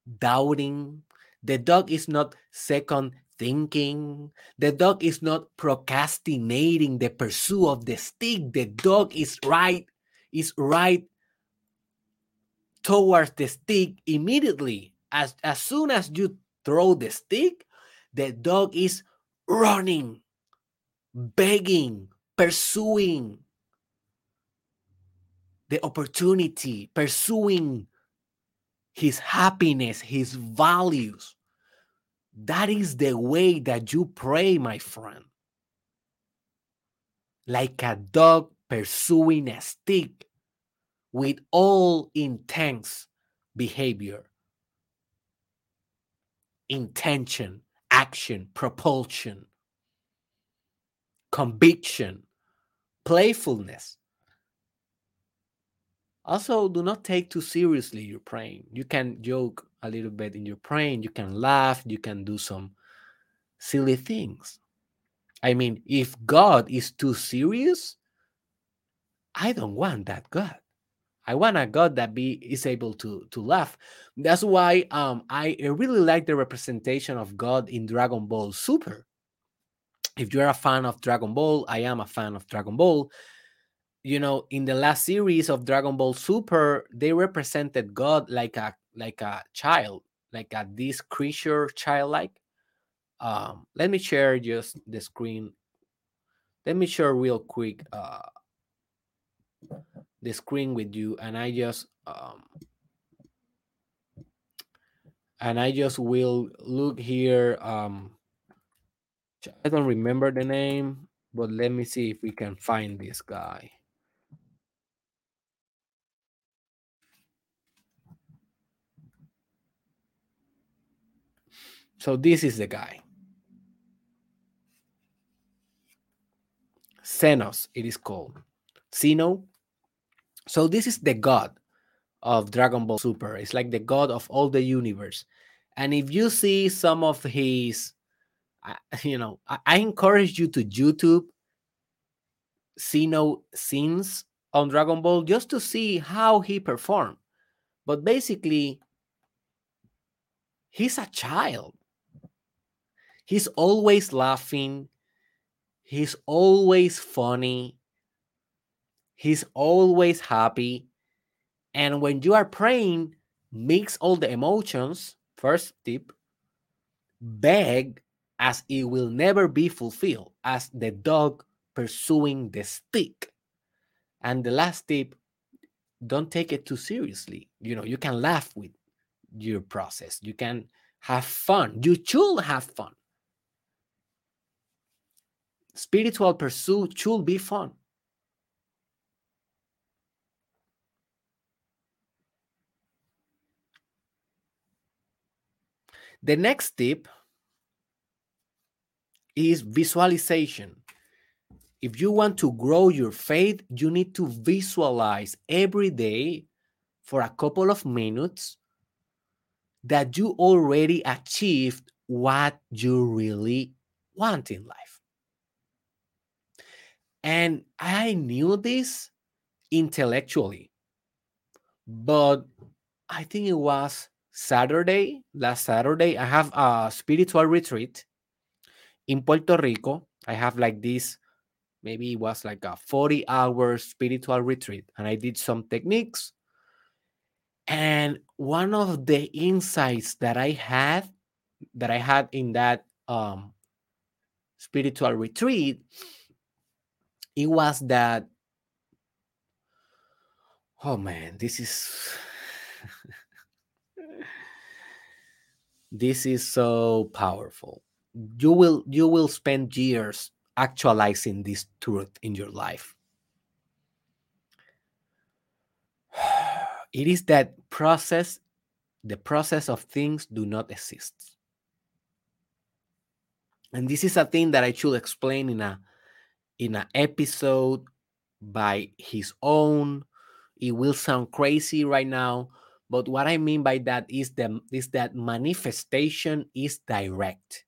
doubting. The dog is not second thinking. The dog is not procrastinating the pursuit of the stick. The dog is right, is right towards the stick immediately. As, as soon as you throw the stick, the dog is running, begging, pursuing the opportunity, pursuing his happiness, his values. That is the way that you pray, my friend. Like a dog pursuing a stick with all intense behavior, intention, action, propulsion, conviction, playfulness. Also, do not take too seriously your praying. You can joke a little bit in your praying, you can laugh, you can do some silly things. I mean, if God is too serious, I don't want that God. I want a God that be is able to to laugh. That's why um I really like the representation of God in Dragon Ball Super. If you're a fan of Dragon Ball, I am a fan of Dragon Ball you know in the last series of dragon ball super they represented god like a like a child like a this creature childlike. Um let me share just the screen. Let me share real quick uh the screen with you and i just um and i just will look here um i don't remember the name but let me see if we can find this guy So this is the guy. Zenos, it is called. Zeno. So this is the god of Dragon Ball Super. It's like the god of all the universe. And if you see some of his, you know, I, encourage you to YouTube Zeno scenes on Dragon Ball just to see how he performed. But basically, he's a child. He's always laughing. He's always funny. He's always happy. And when you are praying, mix all the emotions. First tip beg as it will never be fulfilled, as the dog pursuing the stick. And the last tip don't take it too seriously. You know, you can laugh with your process, you can have fun. You should have fun spiritual pursuit should be fun. The next tip is visualization. If you want to grow your faith, you need to visualize every day for a couple of minutes that you already achieved what you really want in life. And I knew this intellectually, but I think it was Saturday, last Saturday. I have a spiritual retreat in Puerto Rico. I have like this, maybe it was like a 40 hour spiritual retreat, and I did some techniques. And one of the insights that I had, that I had in that um, spiritual retreat, it was that oh man this is this is so powerful. You will you will spend years actualizing this truth in your life. It is that process the process of things do not exist. And this is a thing that i should explain in a in an episode by his own. It will sound crazy right now but what i mean by that is the is that manifestation is direct.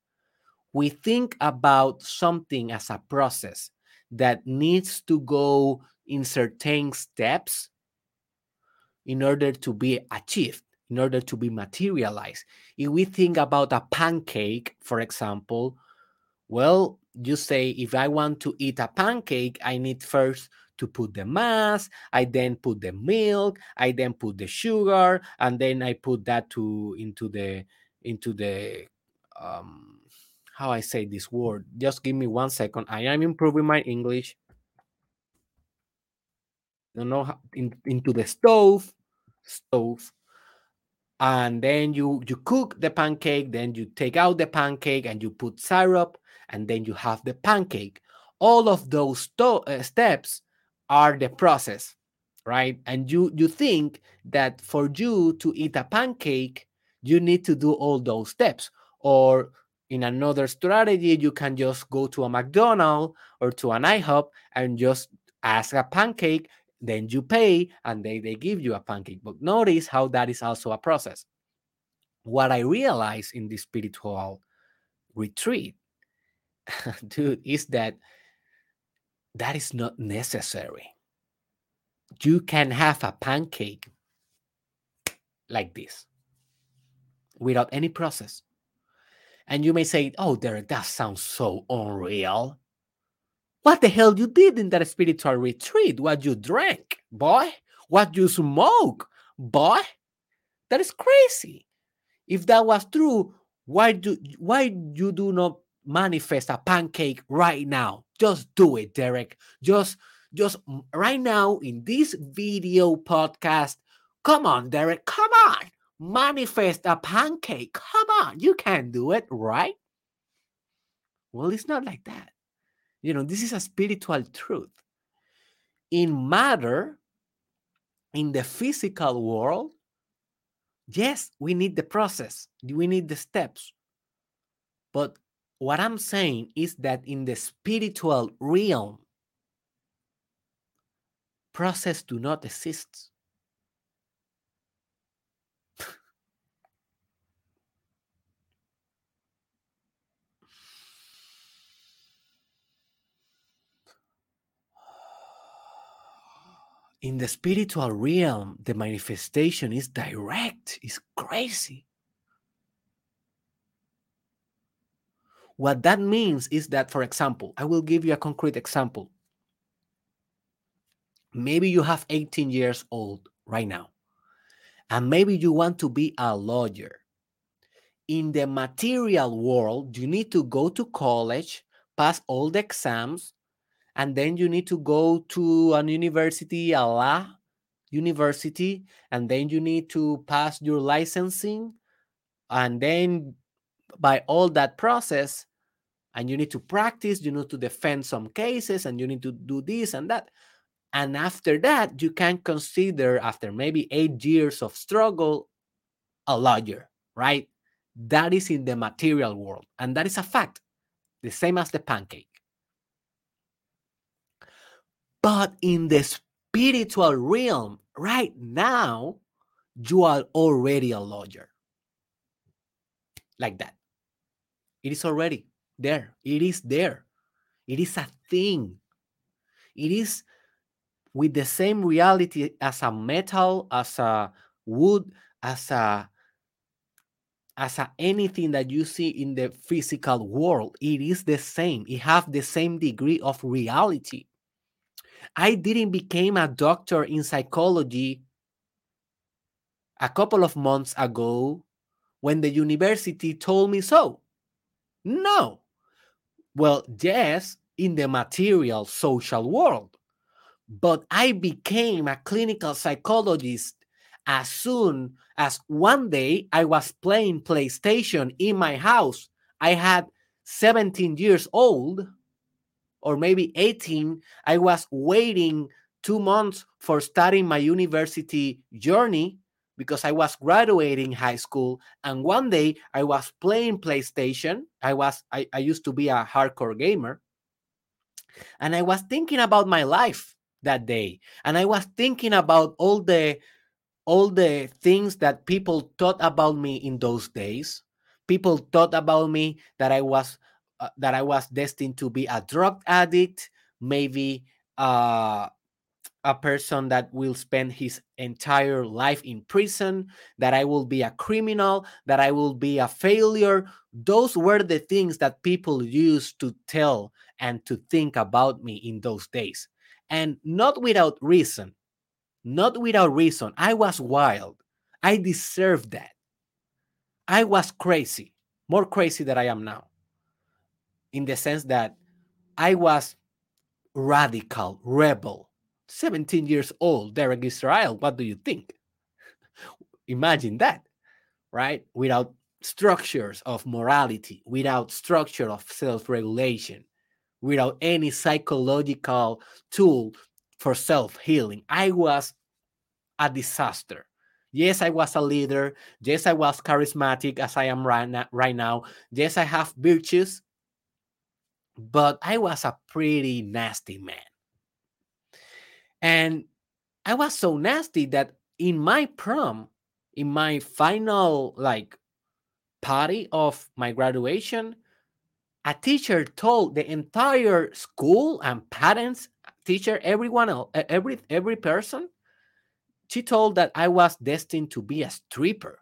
We think about something as a process that needs to go in certain steps in order to be achieved in order to be materialized. If we think about a pancake for example well you say if i want to eat a pancake i need first to put the mass i then put the milk i then put the sugar and then i put that to into the into the um how i say this word? Just give me one second. I am improving my english. You know in, into the stove stove and then you you cook the pancake then you take out the pancake and you put syrup and then you have the pancake. All of those uh, steps are the process right? And you you think that for you to eat a pancake you need to do all those steps. Or in another strategy you can just go to a mcdonald's or to an ihop and just ask a pancake then you pay and they, they give you a pancake. But notice how that is also a process. What i realized in this spiritual retreat dude is that that is not necessary. You can have a pancake like this without any process. And you may say oh derek that sounds so unreal. What the hell you did in that spiritual retreat? What you drank boy? What you smoke boy? That is crazy. If that was true why do why you do not manifest a pancake right now. Just do it derek. Just just right now in this video podcast come on derek come on. Manifest a pancake. Come on you can do it right? Well it's not like that. You know, this is a spiritual truth. In matter, in the physical world, yes, we need the process, we need the steps. But what I'm saying is that in the spiritual realm, process do not exist. in the spiritual realm, the manifestation is direct, it's crazy. What that means is that, for example, I will give you a concrete example. Maybe you have 18 years old right now, and maybe you want to be a lawyer. In the material world, you need to go to college, pass all the exams, and then you need to go to an university, a law university, and then you need to pass your licensing, and then by all that process, and you need to practice, you need to defend some cases, and you need to do this and that. And after that, you can consider, after maybe eight years of struggle, a lawyer, right? That is in the material world. And that is a fact, the same as the pancake. But in the spiritual realm, right now, you are already a lawyer. Like that. It is already there. It is there. It is a thing. it is with the same reality as a metal, as a wood, as a as a anything that you see in the physical world. It is the same. It have the same degree of reality. I didn't become a doctor in psychology a couple of months ago when the university told me so. No. Well, yes, in the material social world. But I became a clinical psychologist as soon as one day I was playing PlayStation in my house. I had 17 years old or maybe 18. I was waiting two months for starting my university journey because I was graduating high school. And one day I was playing PlayStation. I was I, I used to be a hardcore gamer. And I was thinking about my life that day. And I was thinking about all the all the things that people thought about me in those days. People thought about me that I was uh, that I was destined to be a drug addict, maybe uh, a person that will spend his entire life in prison, that I will be a criminal, that I will be a failure. Those were the things that people used to tell and to think about me in those days. And not without reason. Not without reason. I was wild. I deserved that. I was crazy, more crazy than I am now, in the sense that I was radical, rebel, 17 years old, Derek Israel. What do you think? Imagine that, right? Without structures of morality, without structure of self regulation, without any psychological tool for self healing. I was a disaster. Yes, I was a leader. Yes, I was charismatic as I am right now. Right now. Yes, I have virtues, but I was a pretty nasty man. And I was so nasty that in my prom, in my final like party of my graduation, a teacher told the entire school and parents, teacher, everyone else, every every person, she told that I was destined to be a stripper.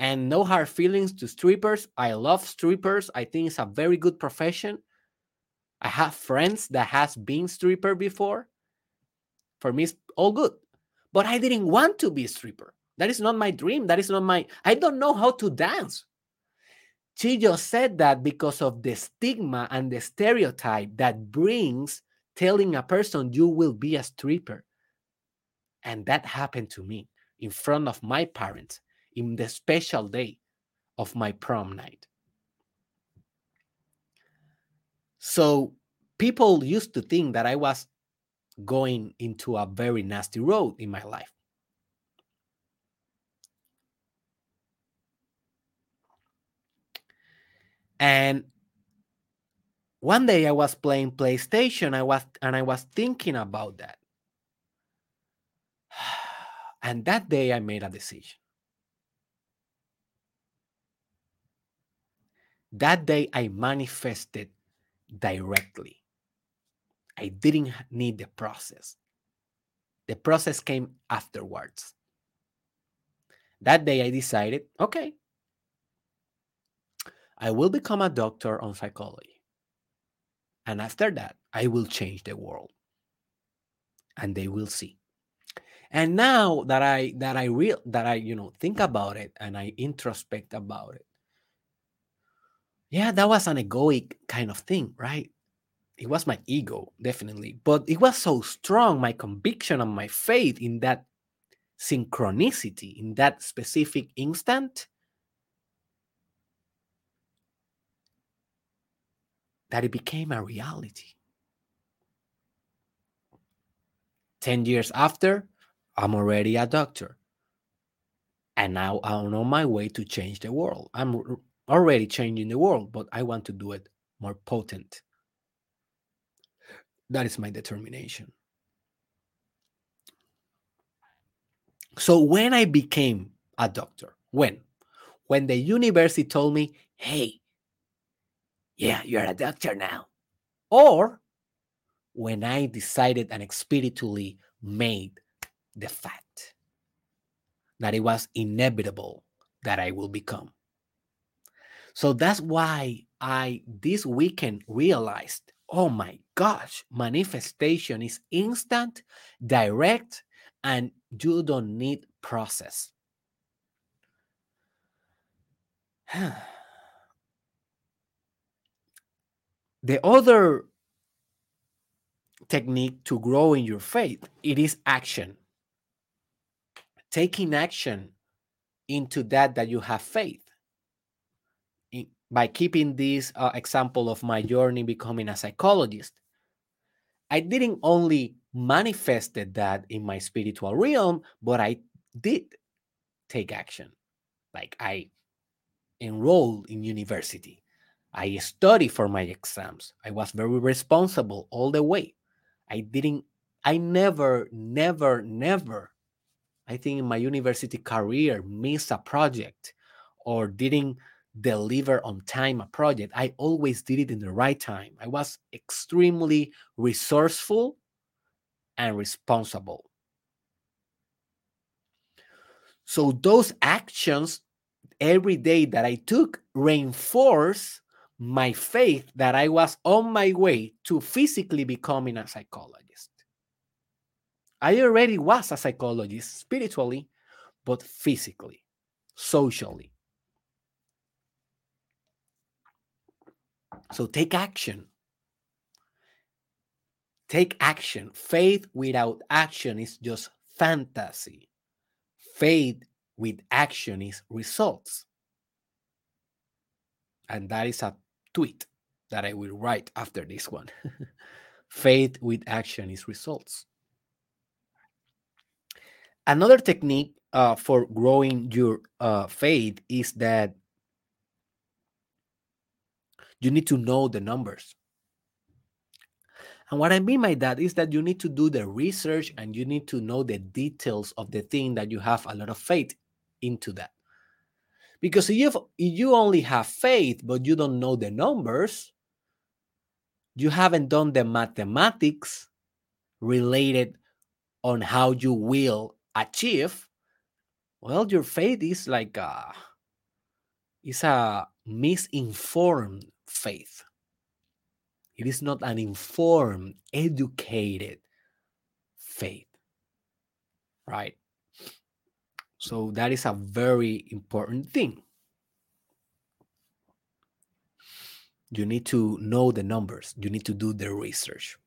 And no hard feelings to strippers. I love strippers. I think it's a very good profession. I have friends that has been stripper before for me, it's all good. But I didn't want to be a stripper. That is not my dream. That is not my, I don't know how to dance. She just said that because of the stigma and the stereotype that brings telling a person you will be a stripper. And that happened to me in front of my parents in the special day of my prom night. So people used to think that I was going into a very nasty road in my life. And one day I was playing PlayStation, I was and I was thinking about that. And that day I made a decision. That day I manifested directly. I didn't need the process. The process came afterwards. That day I decided, okay, I will become a doctor on psychology. And after that, I will change the world. And they will see. And now that I that I real that I, you know, think about it and I introspect about it. Yeah, that was an egoic kind of thing, right? It was my ego, definitely, but it was so strong, my conviction and my faith in that synchronicity, in that specific instant, that it became a reality. 10 years after, I'm already a doctor. And now I'm on my way to change the world. I'm already changing the world, but I want to do it more potent. That is my determination. So when I became a doctor, when? When the university told me, hey, yeah, you're a doctor now. Or when I decided and spiritually made the fact that it was inevitable that I will become. So that's why I this weekend realized oh my gosh, manifestation is instant, direct, and you don't need process. the other technique to grow in your faith it is action taking action into that that you have faith by keeping this uh, example of my journey becoming a psychologist. I didn't only manifested that in my spiritual realm but i did take action. Like i enrolled in university. I studied for my exams. I was very responsible all the way. I didn't, I never, never, never, I think in my university career, missed a project or didn't deliver on time a project. I always did it in the right time. I was extremely resourceful and responsible. So those actions every day that I took reinforce my faith that I was on my way to physically becoming a psychologist. I already was a psychologist spiritually, but physically, socially. So take action. Take action. Faith without action is just fantasy. Faith with action is results. And that is a tweet that I will write after this one. Faith with action is results. Another technique uh, for growing your uh, faith is that you need to know the numbers. And what I mean by that is that you need to do the research and you need to know the details of the thing that you have a lot of faith into that. Because if you, if you only have faith, but you don't know the numbers, you haven't done the mathematics related on how you will achieve, well, your faith is like a, is a misinformed faith. It is not an informed, educated faith, right? So that is a very important thing. You need to know the numbers, you need to do the research.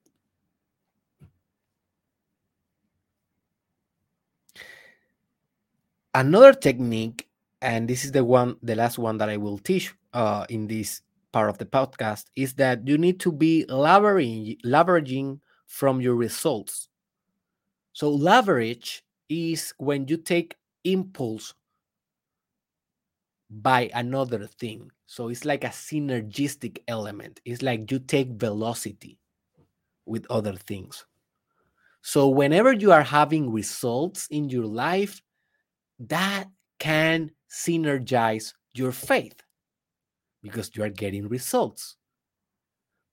Another technique, and this is the one, the last one that I will teach uh, in this part of the podcast, is that you need to be leveraging, leveraging from your results. So, leverage is when you take impulse by another thing. So it's like a synergistic element. It's like you take velocity with other things. So whenever you are having results in your life, that can synergize your faith because you are getting results.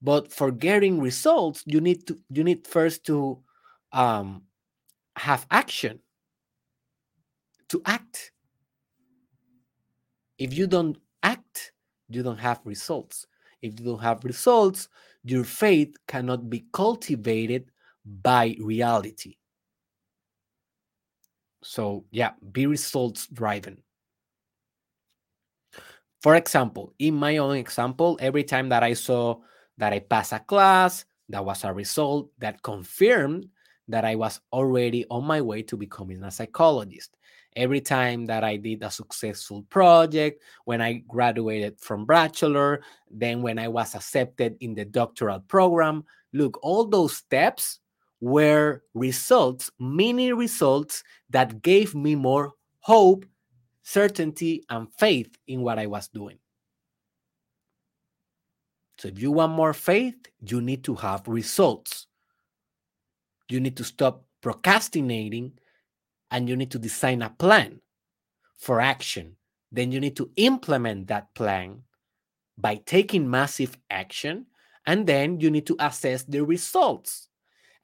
But for getting results, you need to you need first to um, have action to act. If you don't act, you don't have results. If you don't have results, your faith cannot be cultivated by reality. So, yeah, be results driven. For example, in my own example, every time that I saw that I passed a class, that was a result that confirmed that I was already on my way to becoming a psychologist every time that I did a successful project, when I graduated from bachelor, then when I was accepted in the doctoral program. Look, all those steps were results, mini results that gave me more hope, certainty, and faith in what I was doing. So, if you want more faith, you need to have results. You need to stop procrastinating and you need to design a plan for action. Then you need to implement that plan by taking massive action And then you need to assess the results.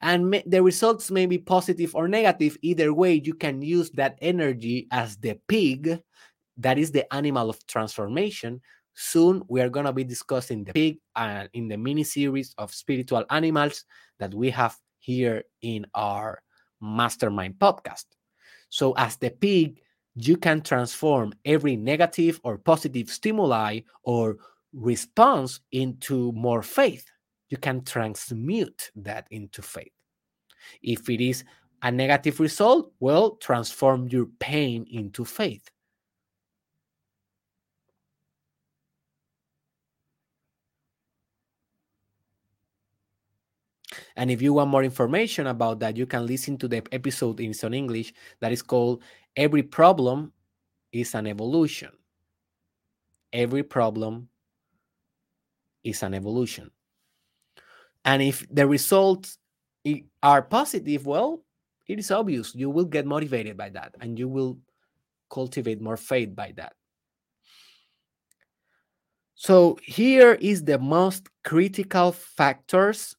And the results may be positive or negative. Either way, you can use that energy as the pig, that is the animal of transformation. Soon we are going to be discussing the pig and uh, in the mini series of spiritual animals that we have here in our mastermind podcast. So, as the pig, you can transform every negative or positive stimuli or response into more faith. You can transmute that into faith. If it is a negative result, well, transform your pain into faith. And if you want more information about that, you can listen to the episode in on English that is called Every Problem is an Evolution. Every problem is an evolution. And if the results are positive, well, it is obvious you will get motivated by that and you will cultivate more faith by that. So here is the most critical factors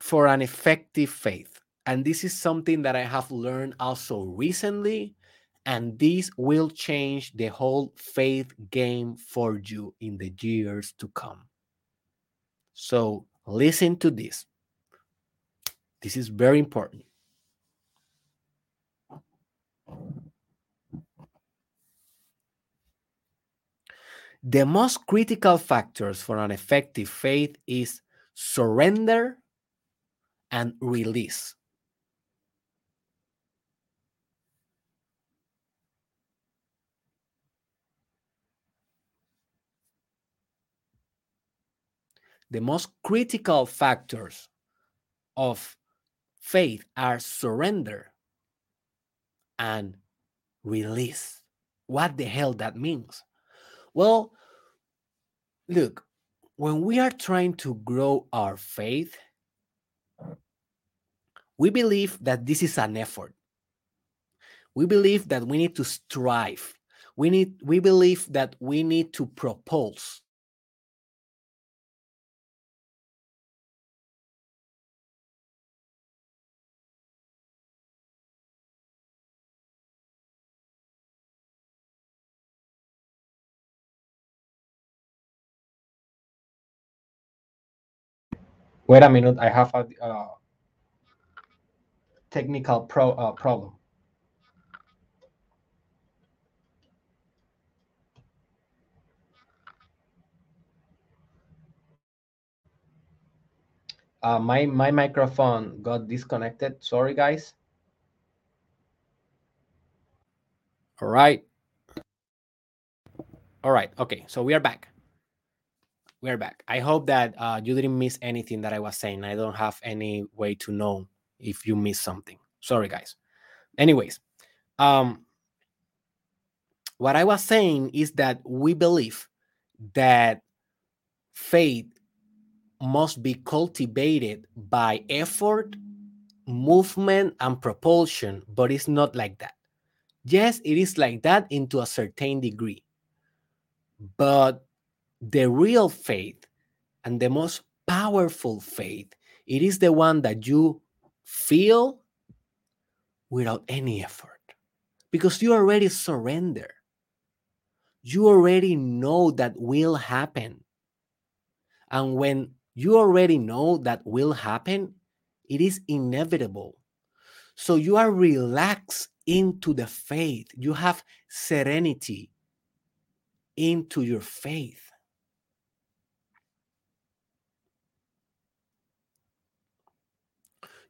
for an effective faith. And this is something that I have learned also recently. And this will change the whole faith game for you in the years to come. So listen to this. This is very important. The most critical factors for an effective faith is surrender and release. The most critical factors of faith are surrender and release. What the hell that means? Well, look, when we are trying to grow our faith, we believe that this is an effort. We believe that we need to strive. We need we believe that we need to propose. Wait a minute, I have a uh, technical pro, uh, problem. Uh, my my microphone got disconnected. Sorry, guys. All right. All right. Okay. So we are back. We are back. I hope that uh, you didn't miss anything that I was saying. I don't have any way to know if you miss something. Sorry, guys. Anyways, um, what I was saying is that we believe that faith must be cultivated by effort, movement, and propulsion, but it's not like that. Yes, it is like that into a certain degree. But the real faith and the most powerful faith, it is the one that you feel without any effort because you already surrender. You already know that will happen. And when you already know that will happen, it is inevitable. So you are relaxed into the faith. You have serenity into your faith.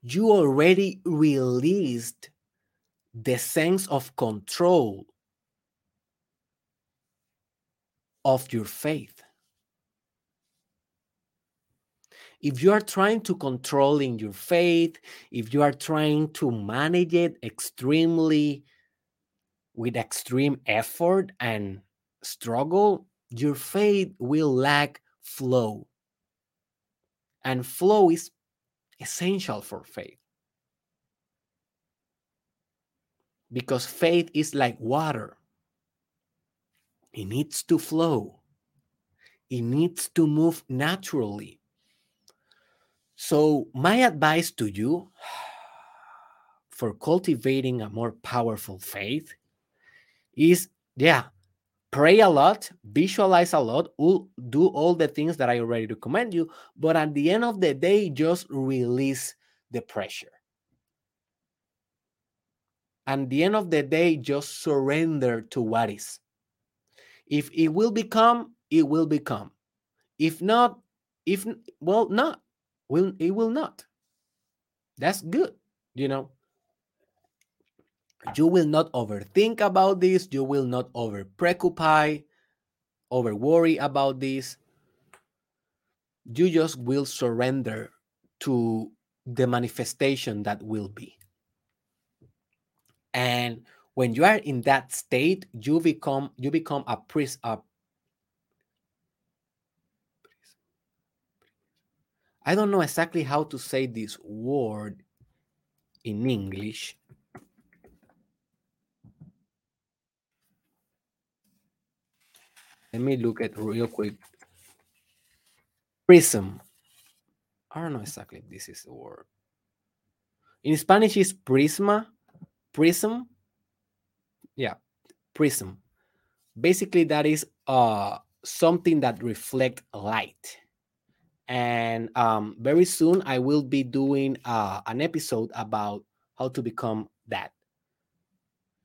You already released the sense of control of your faith. If you are trying to control in your faith, if you are trying to manage it extremely with extreme effort and struggle, your faith will lack flow. And flow is essential for faith. Because faith is like water, it needs to flow, it needs to move naturally. So, my advice to you for cultivating a more powerful faith is yeah, pray a lot, visualize a lot, do all the things that I already recommend you, but at the end of the day, just release the pressure. At the end of the day, just surrender to what is. If it will become, it will become. If not, if well, not will it will not. That's good, you know. You will not overthink about this. You will not over preoccupy, over worry about this. You just will surrender to the manifestation that will be. And when you are in that state, you become you become a priest. A, I don't know exactly how to say this word in English. Let me look at real quick. Prism. I don't know exactly if this is the word. In Spanish is prisma, prism. Yeah, prism. Basically, that is uh something that reflect light. And um, very soon I will be doing uh, an episode about how to become that.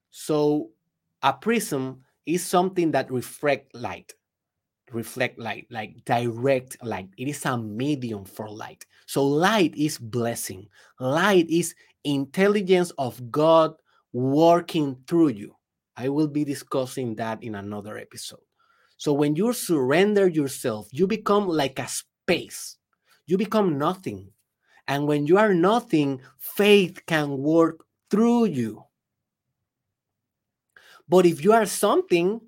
So a prism is something that reflect light reflect light like direct light. It is a medium for light. So light is blessing. Light is intelligence of god working through you. I will be discussing that in another episode. So when you surrender yourself you become like a space. You become nothing. And when you are nothing faith can work through you but if you are something,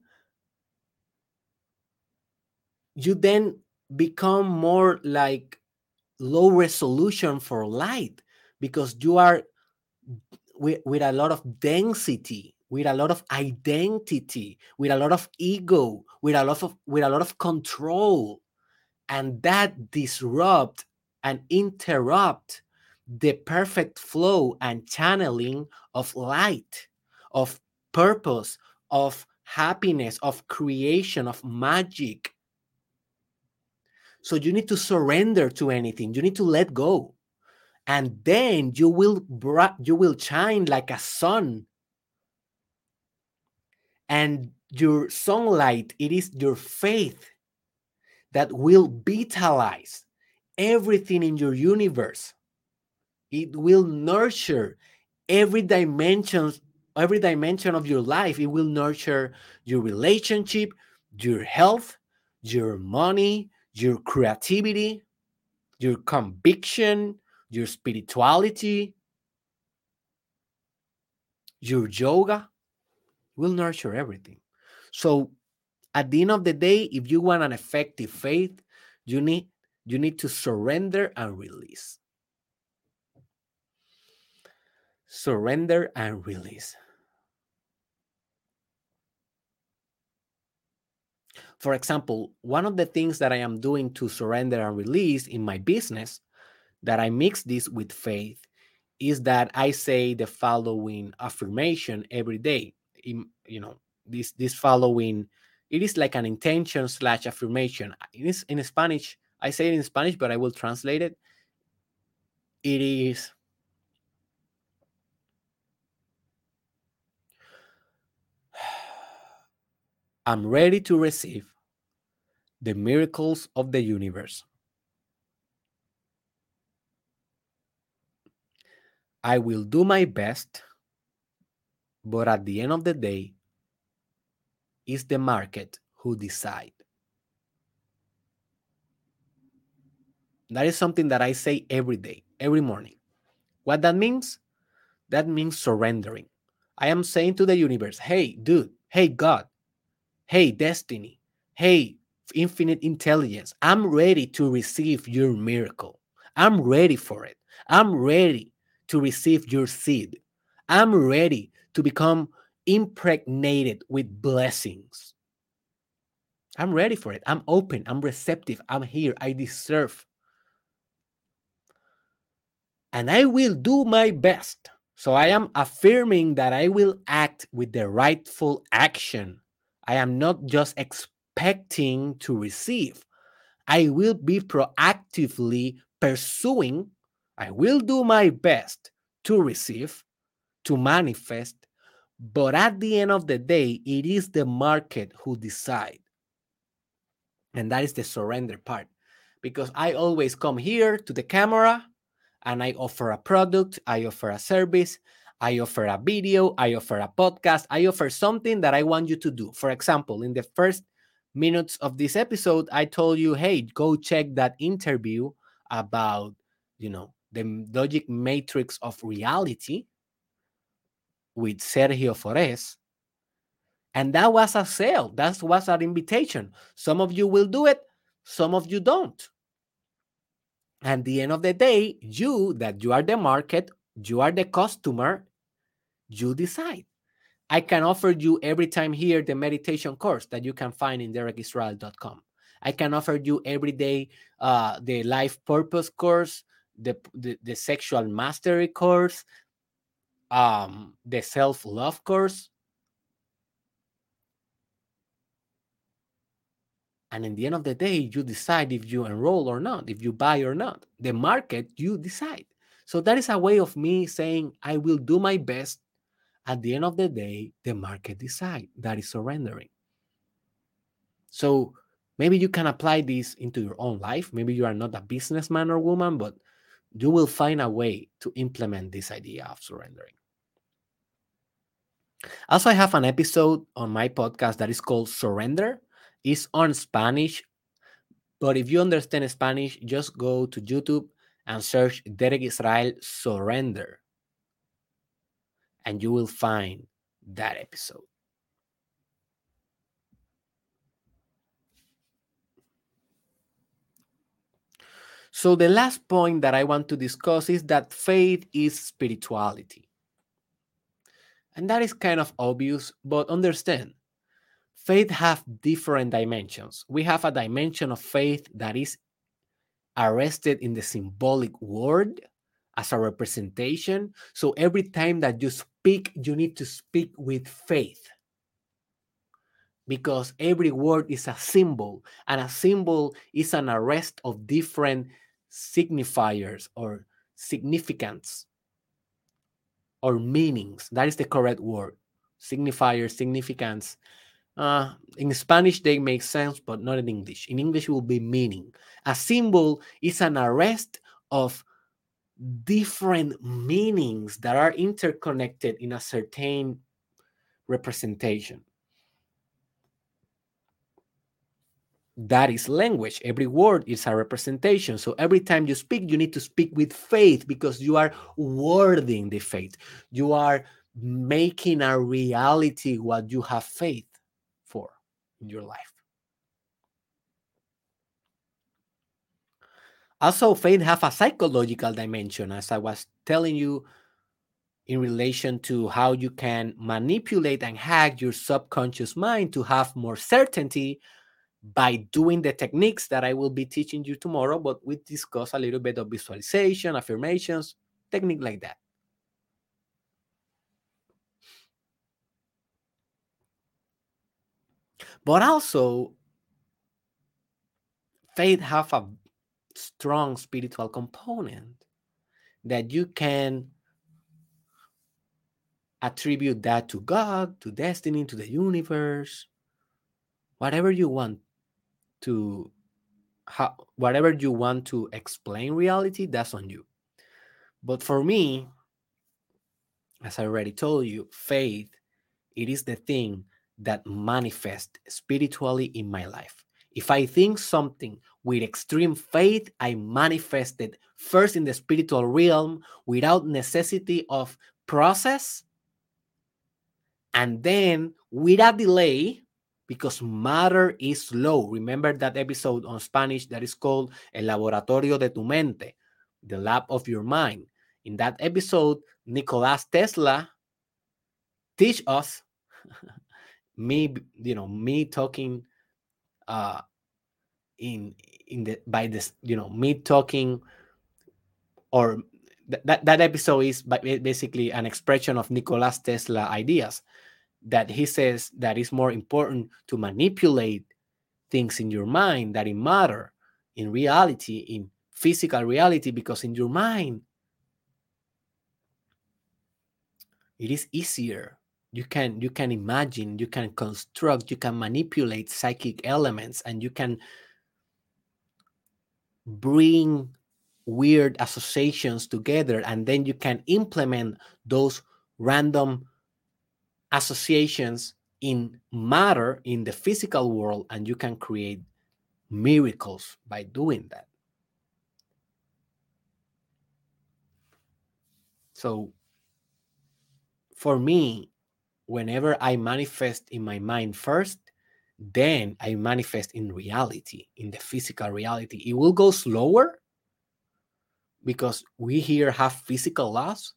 you then become more like low resolution for light because you are with, with a lot of density with a lot of identity with a lot of ego with a lot of with a lot of control. And that disrupt and interrupt the perfect flow and channeling of light of purpose, of happiness, of creation, of magic. So you need to surrender to anything. You need to let go. And then you will you will shine like a sun. And your sunlight, it is your faith that will vitalize everything in your universe. It will nurture every dimension every dimension of your life. It will nurture your relationship, your health, your money, your creativity, your conviction, your spirituality, your yoga. Will nurture everything. So at the end of the day, if you want an effective faith, you need you need to surrender and release. Surrender and release. For example, one of the things that I am doing to surrender and release in my business that I mix this with faith is that I say the following affirmation every day. In, you know, this this following it is like an intention slash affirmation. It is in Spanish. I say it in Spanish, but I will translate it. It is I'm ready to receive the miracles of the universe. I will do my best, but at the end of the day, it's the market who decide. That is something that I say every day, every morning. What that means? That means surrendering. I am saying to the universe, hey, dude, hey, God, hey, destiny, hey, infinite intelligence, I'm ready to receive your miracle. I'm ready for it. I'm ready to receive your seed. I'm ready to become impregnated with blessings. I'm ready for it. I'm open. I'm receptive. I'm here. I deserve. And I will do my best. So I am affirming that I will act with the rightful action. I am not just expecting to receive. I will be proactively pursuing. I will do my best to receive, to manifest. But at the end of the day, it is the market who decide. And that is the surrender part. Because I always come here to the camera and I offer a product, I offer a service, I offer a video, I offer a podcast, I offer something that I want you to do. For example, in the first minutes of this episode, I told you, hey, go check that interview about, you know, the logic matrix of reality with Sergio Forés. And that was a sale. That was an invitation. Some of you will do it, some of you don't. At the end of the day, you, that you are the market, you are the customer, you decide. I can offer you every time here the meditation course that you can find in derekisrael.com. I can offer you every day uh, the life purpose course, the, the, the sexual mastery course, um, the self love course. And in the end of the day, you decide if you enroll or not, if you buy or not. The market, you decide. So that is a way of me saying, I will do my best. At the end of the day, the market decide. That is surrendering. So maybe you can apply this into your own life. Maybe you are not a businessman or woman, but you will find a way to implement this idea of surrendering. Also, I have an episode on my podcast that is called Surrender It's on Spanish. But if you understand Spanish, just go to YouTube and search Derek Israel Surrender. And you will find that episode. So, the last point that I want to discuss is that faith is spirituality. And that is kind of obvious, but understand faith have different dimensions. We have a dimension of faith that is arrested in the symbolic word as a representation. So every time that you speak, you need to speak with faith. Because every word is a symbol, and a symbol is an arrest of different signifiers or significance or meanings. That is the correct word. Signifier, significance. Uh, in Spanish, they make sense, but not in English. In English, it will be meaning. A symbol is an arrest of different meanings that are interconnected in a certain representation. That is language. Every word is a representation. So every time you speak, you need to speak with faith because you are wording the faith. You are making a reality what you have faith for in your life. Also, faith have a psychological dimension, as I was telling you in relation to how you can manipulate and hack your subconscious mind to have more certainty by doing the techniques that I will be teaching you tomorrow. But we discuss a little bit of visualization, affirmations, technique like that. But also, faith have a strong spiritual component that you can attribute that to God, to destiny, to the universe, whatever you want to how whatever you want to explain reality, that's on you. But for me, as I already told you, faith, it is the thing that manifests spiritually in my life. If I think something with extreme faith, I manifest it first in the spiritual realm without necessity of process. And then without delay, because matter is slow. Remember that episode on Spanish that is called El Laboratorio de tu Mente, the lab of your mind. In that episode, Nicolas Tesla teach us me, you know, me talking uh, in in the by this you know me talking or th- that that episode is basically an expression of Nikola Tesla ideas that he says that it's more important to manipulate things in your mind that in matter in reality in physical reality because in your mind it is easier you can you can imagine you can construct you can manipulate psychic elements and you can bring weird associations together and then you can implement those random associations in matter in the physical world and you can create miracles by doing that. So for me whenever i manifest in my mind first then I manifest in reality, in the physical reality. It will go slower because we here have physical laws,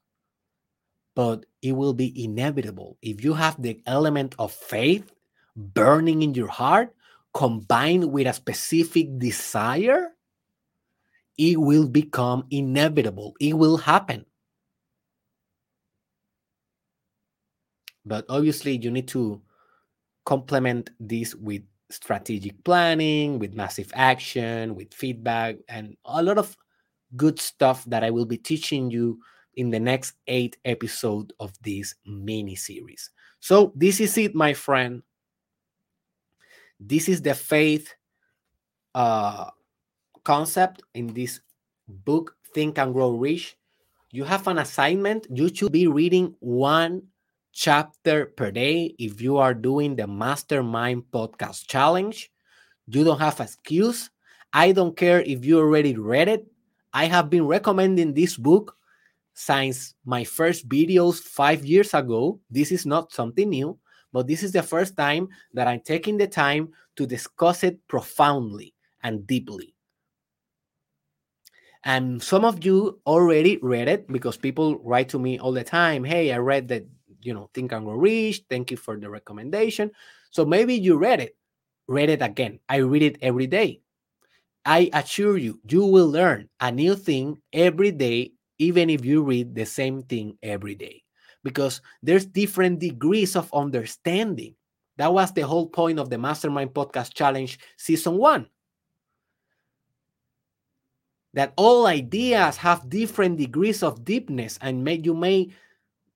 but it will be inevitable. If you have the element of faith burning in your heart, combined with a specific desire, it will become inevitable. It will happen. But obviously, you need to complement this with strategic planning, with massive action, with feedback, and a lot of good stuff that I will be teaching you in the next eight episode of this mini series. So this is it, my friend. This is the faith uh, concept in this book, Think and Grow Rich. You have an assignment. You should be reading one chapter per day if you are doing the mastermind podcast challenge you don't have excuse. I don't care if you already read it. I have been recommending this book since my first videos five years ago. This is not something new but this is the first time that i'm taking the time to discuss it profoundly and deeply. And some of you already read it because people write to me all the time hey i read that you know, Think and Grow Rich. Thank you for the recommendation. So maybe you read it, read it again. I read it every day. I assure you, you will learn a new thing every day, even if you read the same thing every day, because there's different degrees of understanding. That was the whole point of the Mastermind Podcast Challenge Season 1. That all ideas have different degrees of deepness, and may, you may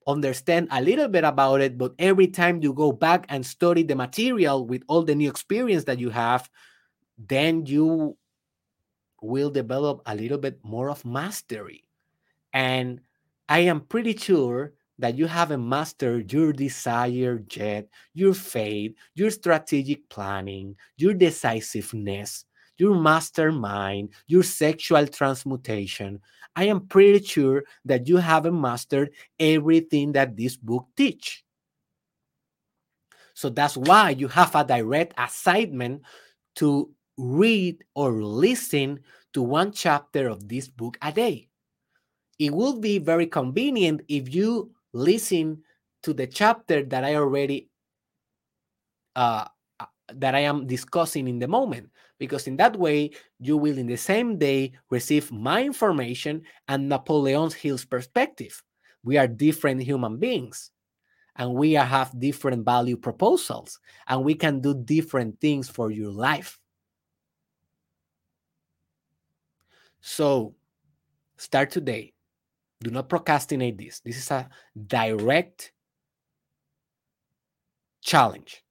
understand a little bit about it, but every time you go back and study the material with all the new experience that you have, then you will develop a little bit more of mastery. And I am pretty sure that you haven't mastered your desire yet, your faith, your strategic planning, your decisiveness, your mastermind, your sexual transmutation, I am pretty sure that you haven't mastered everything that this book teach. So that's why you have a direct assignment to read or listen to one chapter of this book a day. It will be very convenient if you listen to the chapter that I already uh, uh that I am discussing in the moment because in that way you will in the same day receive my information and Napoleon Hill's perspective. We are different human beings and we have different value proposals and we can do different things for your life. So start today. Do not procrastinate this. This is a direct challenge.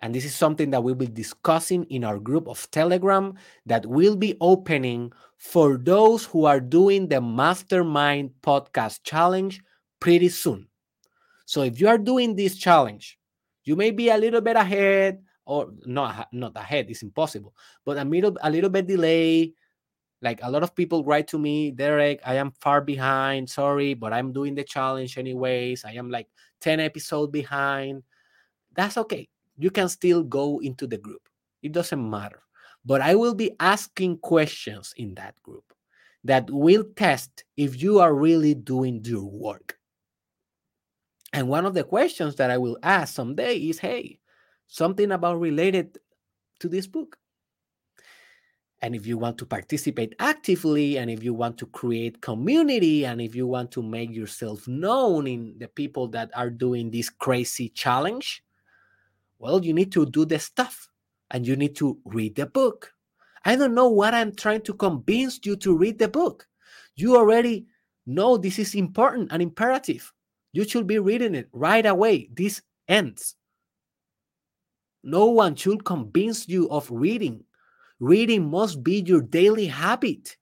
And this is something that we'll be discussing in our group of Telegram that will be opening for those who are doing the Mastermind Podcast Challenge pretty soon. So if you are doing this challenge, you may be a little bit ahead or not not ahead, it's impossible, but a little a little bit delay. Like a lot of people write to me, Derek, I am far behind. Sorry, but I'm doing the challenge anyways. I am like 10 episodes behind. That's okay you can still go into the group. It doesn't matter. But I will be asking questions in that group that will test if you are really doing your work. And one of the questions that I will ask someday is hey, something about related to this book. And if you want to participate actively, and if you want to create community, and if you want to make yourself known in the people that are doing this crazy challenge, well, you need to do the stuff and you need to read the book. I don't know what I'm trying to convince you to read the book. You already know this is important and imperative. You should be reading it right away. This ends. No one should convince you of reading. Reading must be your daily habit.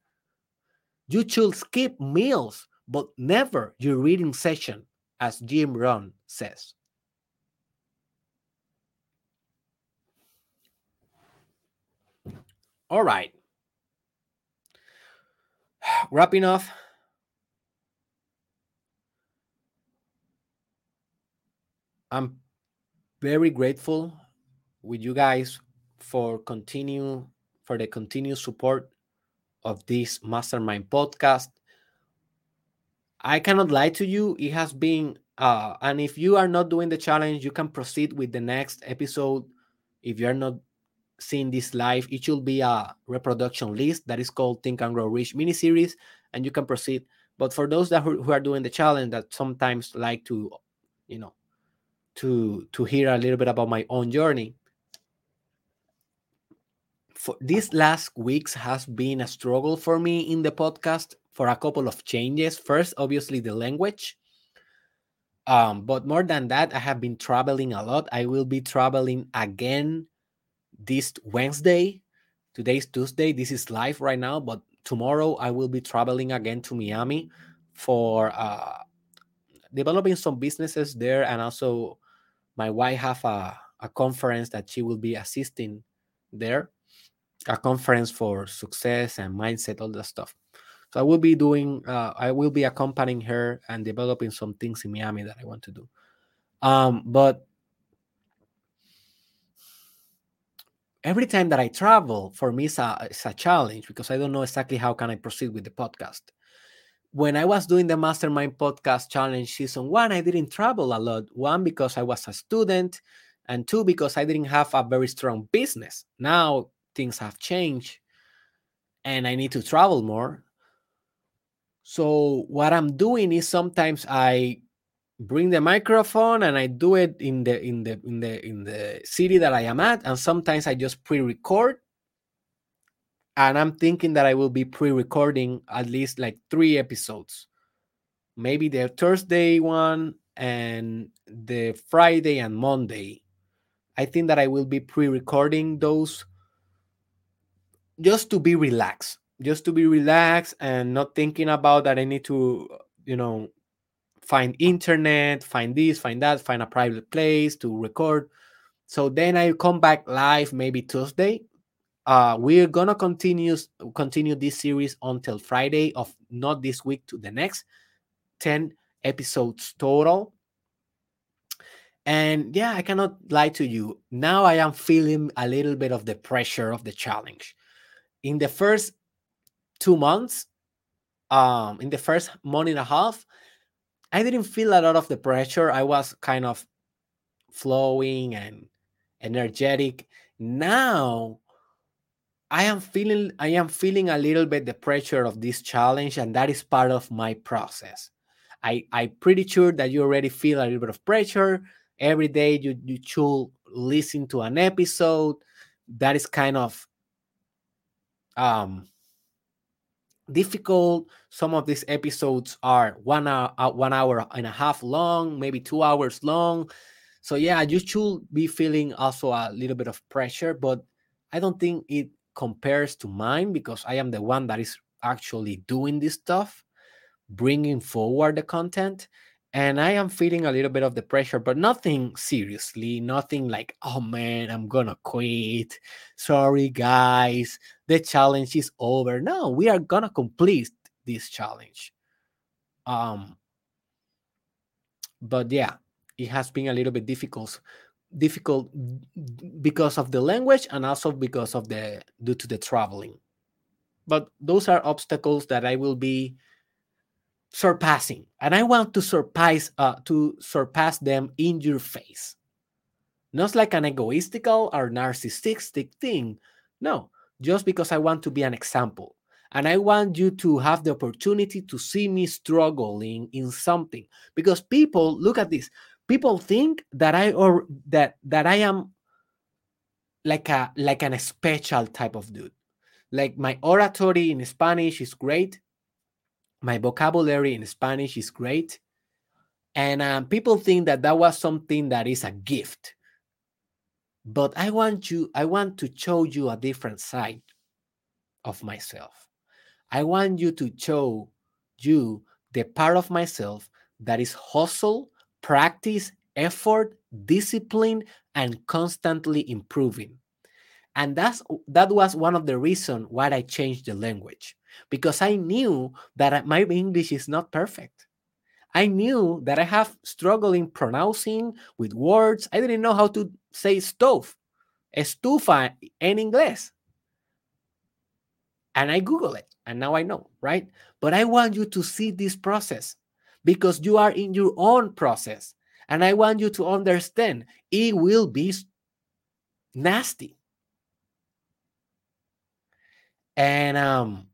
You should skip meals, but never your reading session, as Jim Rohn says. All right. Wrapping up. I'm very grateful with you guys for continue for the continued support of this mastermind podcast. I cannot lie to you, it has been uh and if you are not doing the challenge, you can proceed with the next episode. If you are not seeing this live, it should be a reproduction list that is called Think and Grow Rich mini series, and you can proceed. But for those that who are doing the challenge that sometimes like to, you know, to to hear a little bit about my own journey, for these last weeks has been a struggle for me in the podcast for a couple of changes. First, obviously the language. Um, but more than that, I have been traveling a lot. I will be traveling again this Wednesday. Today's Tuesday. This is live right now, but tomorrow I will be traveling again to Miami for uh, developing some businesses there, and also my wife have a, a conference that she will be assisting there, a conference for success and mindset, all that stuff. So I will be doing, uh, I will be accompanying her and developing some things in Miami that I want to do. Um, but every time that I travel, for me, it's a, it's a challenge because I don't know exactly how can I proceed with the podcast. When I was doing the Mastermind Podcast Challenge season one, I didn't travel a lot. One, because I was a student, and two, because I didn't have a very strong business. Now things have changed and I need to travel more. So, what I'm doing is sometimes I bring the microphone and I do it in the in the in the in the city that I am at and sometimes I just pre-record and I'm thinking that I will be pre-recording at least like 3 episodes. Maybe the Thursday one and the Friday and Monday. I think that I will be pre-recording those just to be relaxed, just to be relaxed and not thinking about that I need to, you know, find internet, find this, find that, find a private place to record. So then I come back live maybe Tuesday. Uh, we're gonna continue continue this series until Friday of not this week to the next 10 episodes total. And yeah, I cannot lie to you. Now I am feeling a little bit of the pressure of the challenge. In the first two months, um, in the first month and a half, I didn't feel a lot of the pressure. I was kind of flowing and energetic. Now I am feeling I am feeling a little bit the pressure of this challenge, and that is part of my process. I, I'm pretty sure that you already feel a little bit of pressure. Every day you, you should listen to an episode. That is kind of um difficult. Some of these episodes are one hour, uh, one hour and a half long, maybe two hours long. So yeah, you should be feeling also a little bit of pressure, but I don't think it compares to mine because I am the one that is actually doing this stuff, bringing forward the content. And I am feeling a little bit of the pressure, but nothing seriously, nothing like, oh man, I'm gonna quit. Sorry, guys, the challenge is over. No, we are gonna complete this challenge. Um, but yeah, it has been a little bit difficult difficult because of the language and also because of the due to the traveling but those are obstacles that i will be surpassing and i want to surpass uh, to surpass them in your face Not like an egoistical or narcissistic thing. No, just because I want to be an example. And I want you to have the opportunity to see me struggling in something. Because people, look at this. People think that I or that that I am like a like an special type of dude. Like my oratory in Spanish is great. My vocabulary in Spanish is great. And um, people think that that was something that is a gift. But I want you, I want to show you a different side of myself. I want you to show you the part of myself that is hustle, practice, effort, discipline, and constantly improving. And that's that was one of the reasons why I changed the language because I knew that my English is not perfect. I knew that I have struggling pronouncing with words. I didn't know how to say stove, estufa in English. And I Google it and now I know, right? But I want you to see this process because you are in your own process. And I want you to understand it will be nasty. And um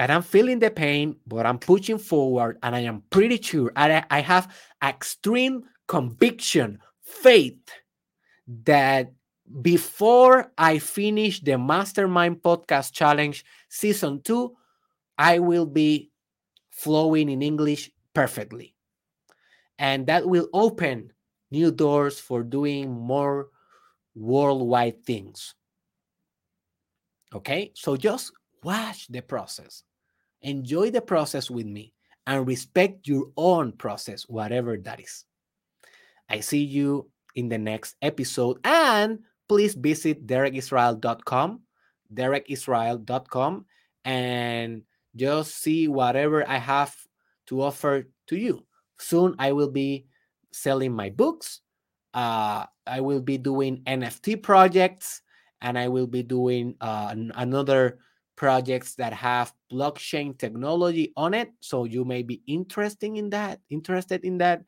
and I'm feeling the pain, but I'm pushing forward, and I am pretty sure I, I have extreme conviction, faith that before I finish the Mastermind Podcast Challenge season two, I will be flowing in English perfectly. And that will open new doors for doing more worldwide things. Okay, so just watch the process, enjoy the process with me, and respect your own process, whatever that is. I see you in the next episode. And please visit derekisrael.com, derekisrael.com, and just see whatever I have to offer to you. Soon I will be selling my books. Uh, I will be doing NFT projects and I will be doing uh, another projects that have blockchain technology on it. So you may be interested in that, interested in that.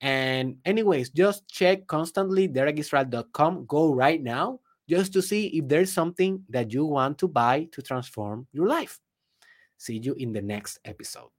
And anyways, just check constantly derekisrael.com. Go right now just to see if there's something that you want to buy to transform your life. See you in the next episode.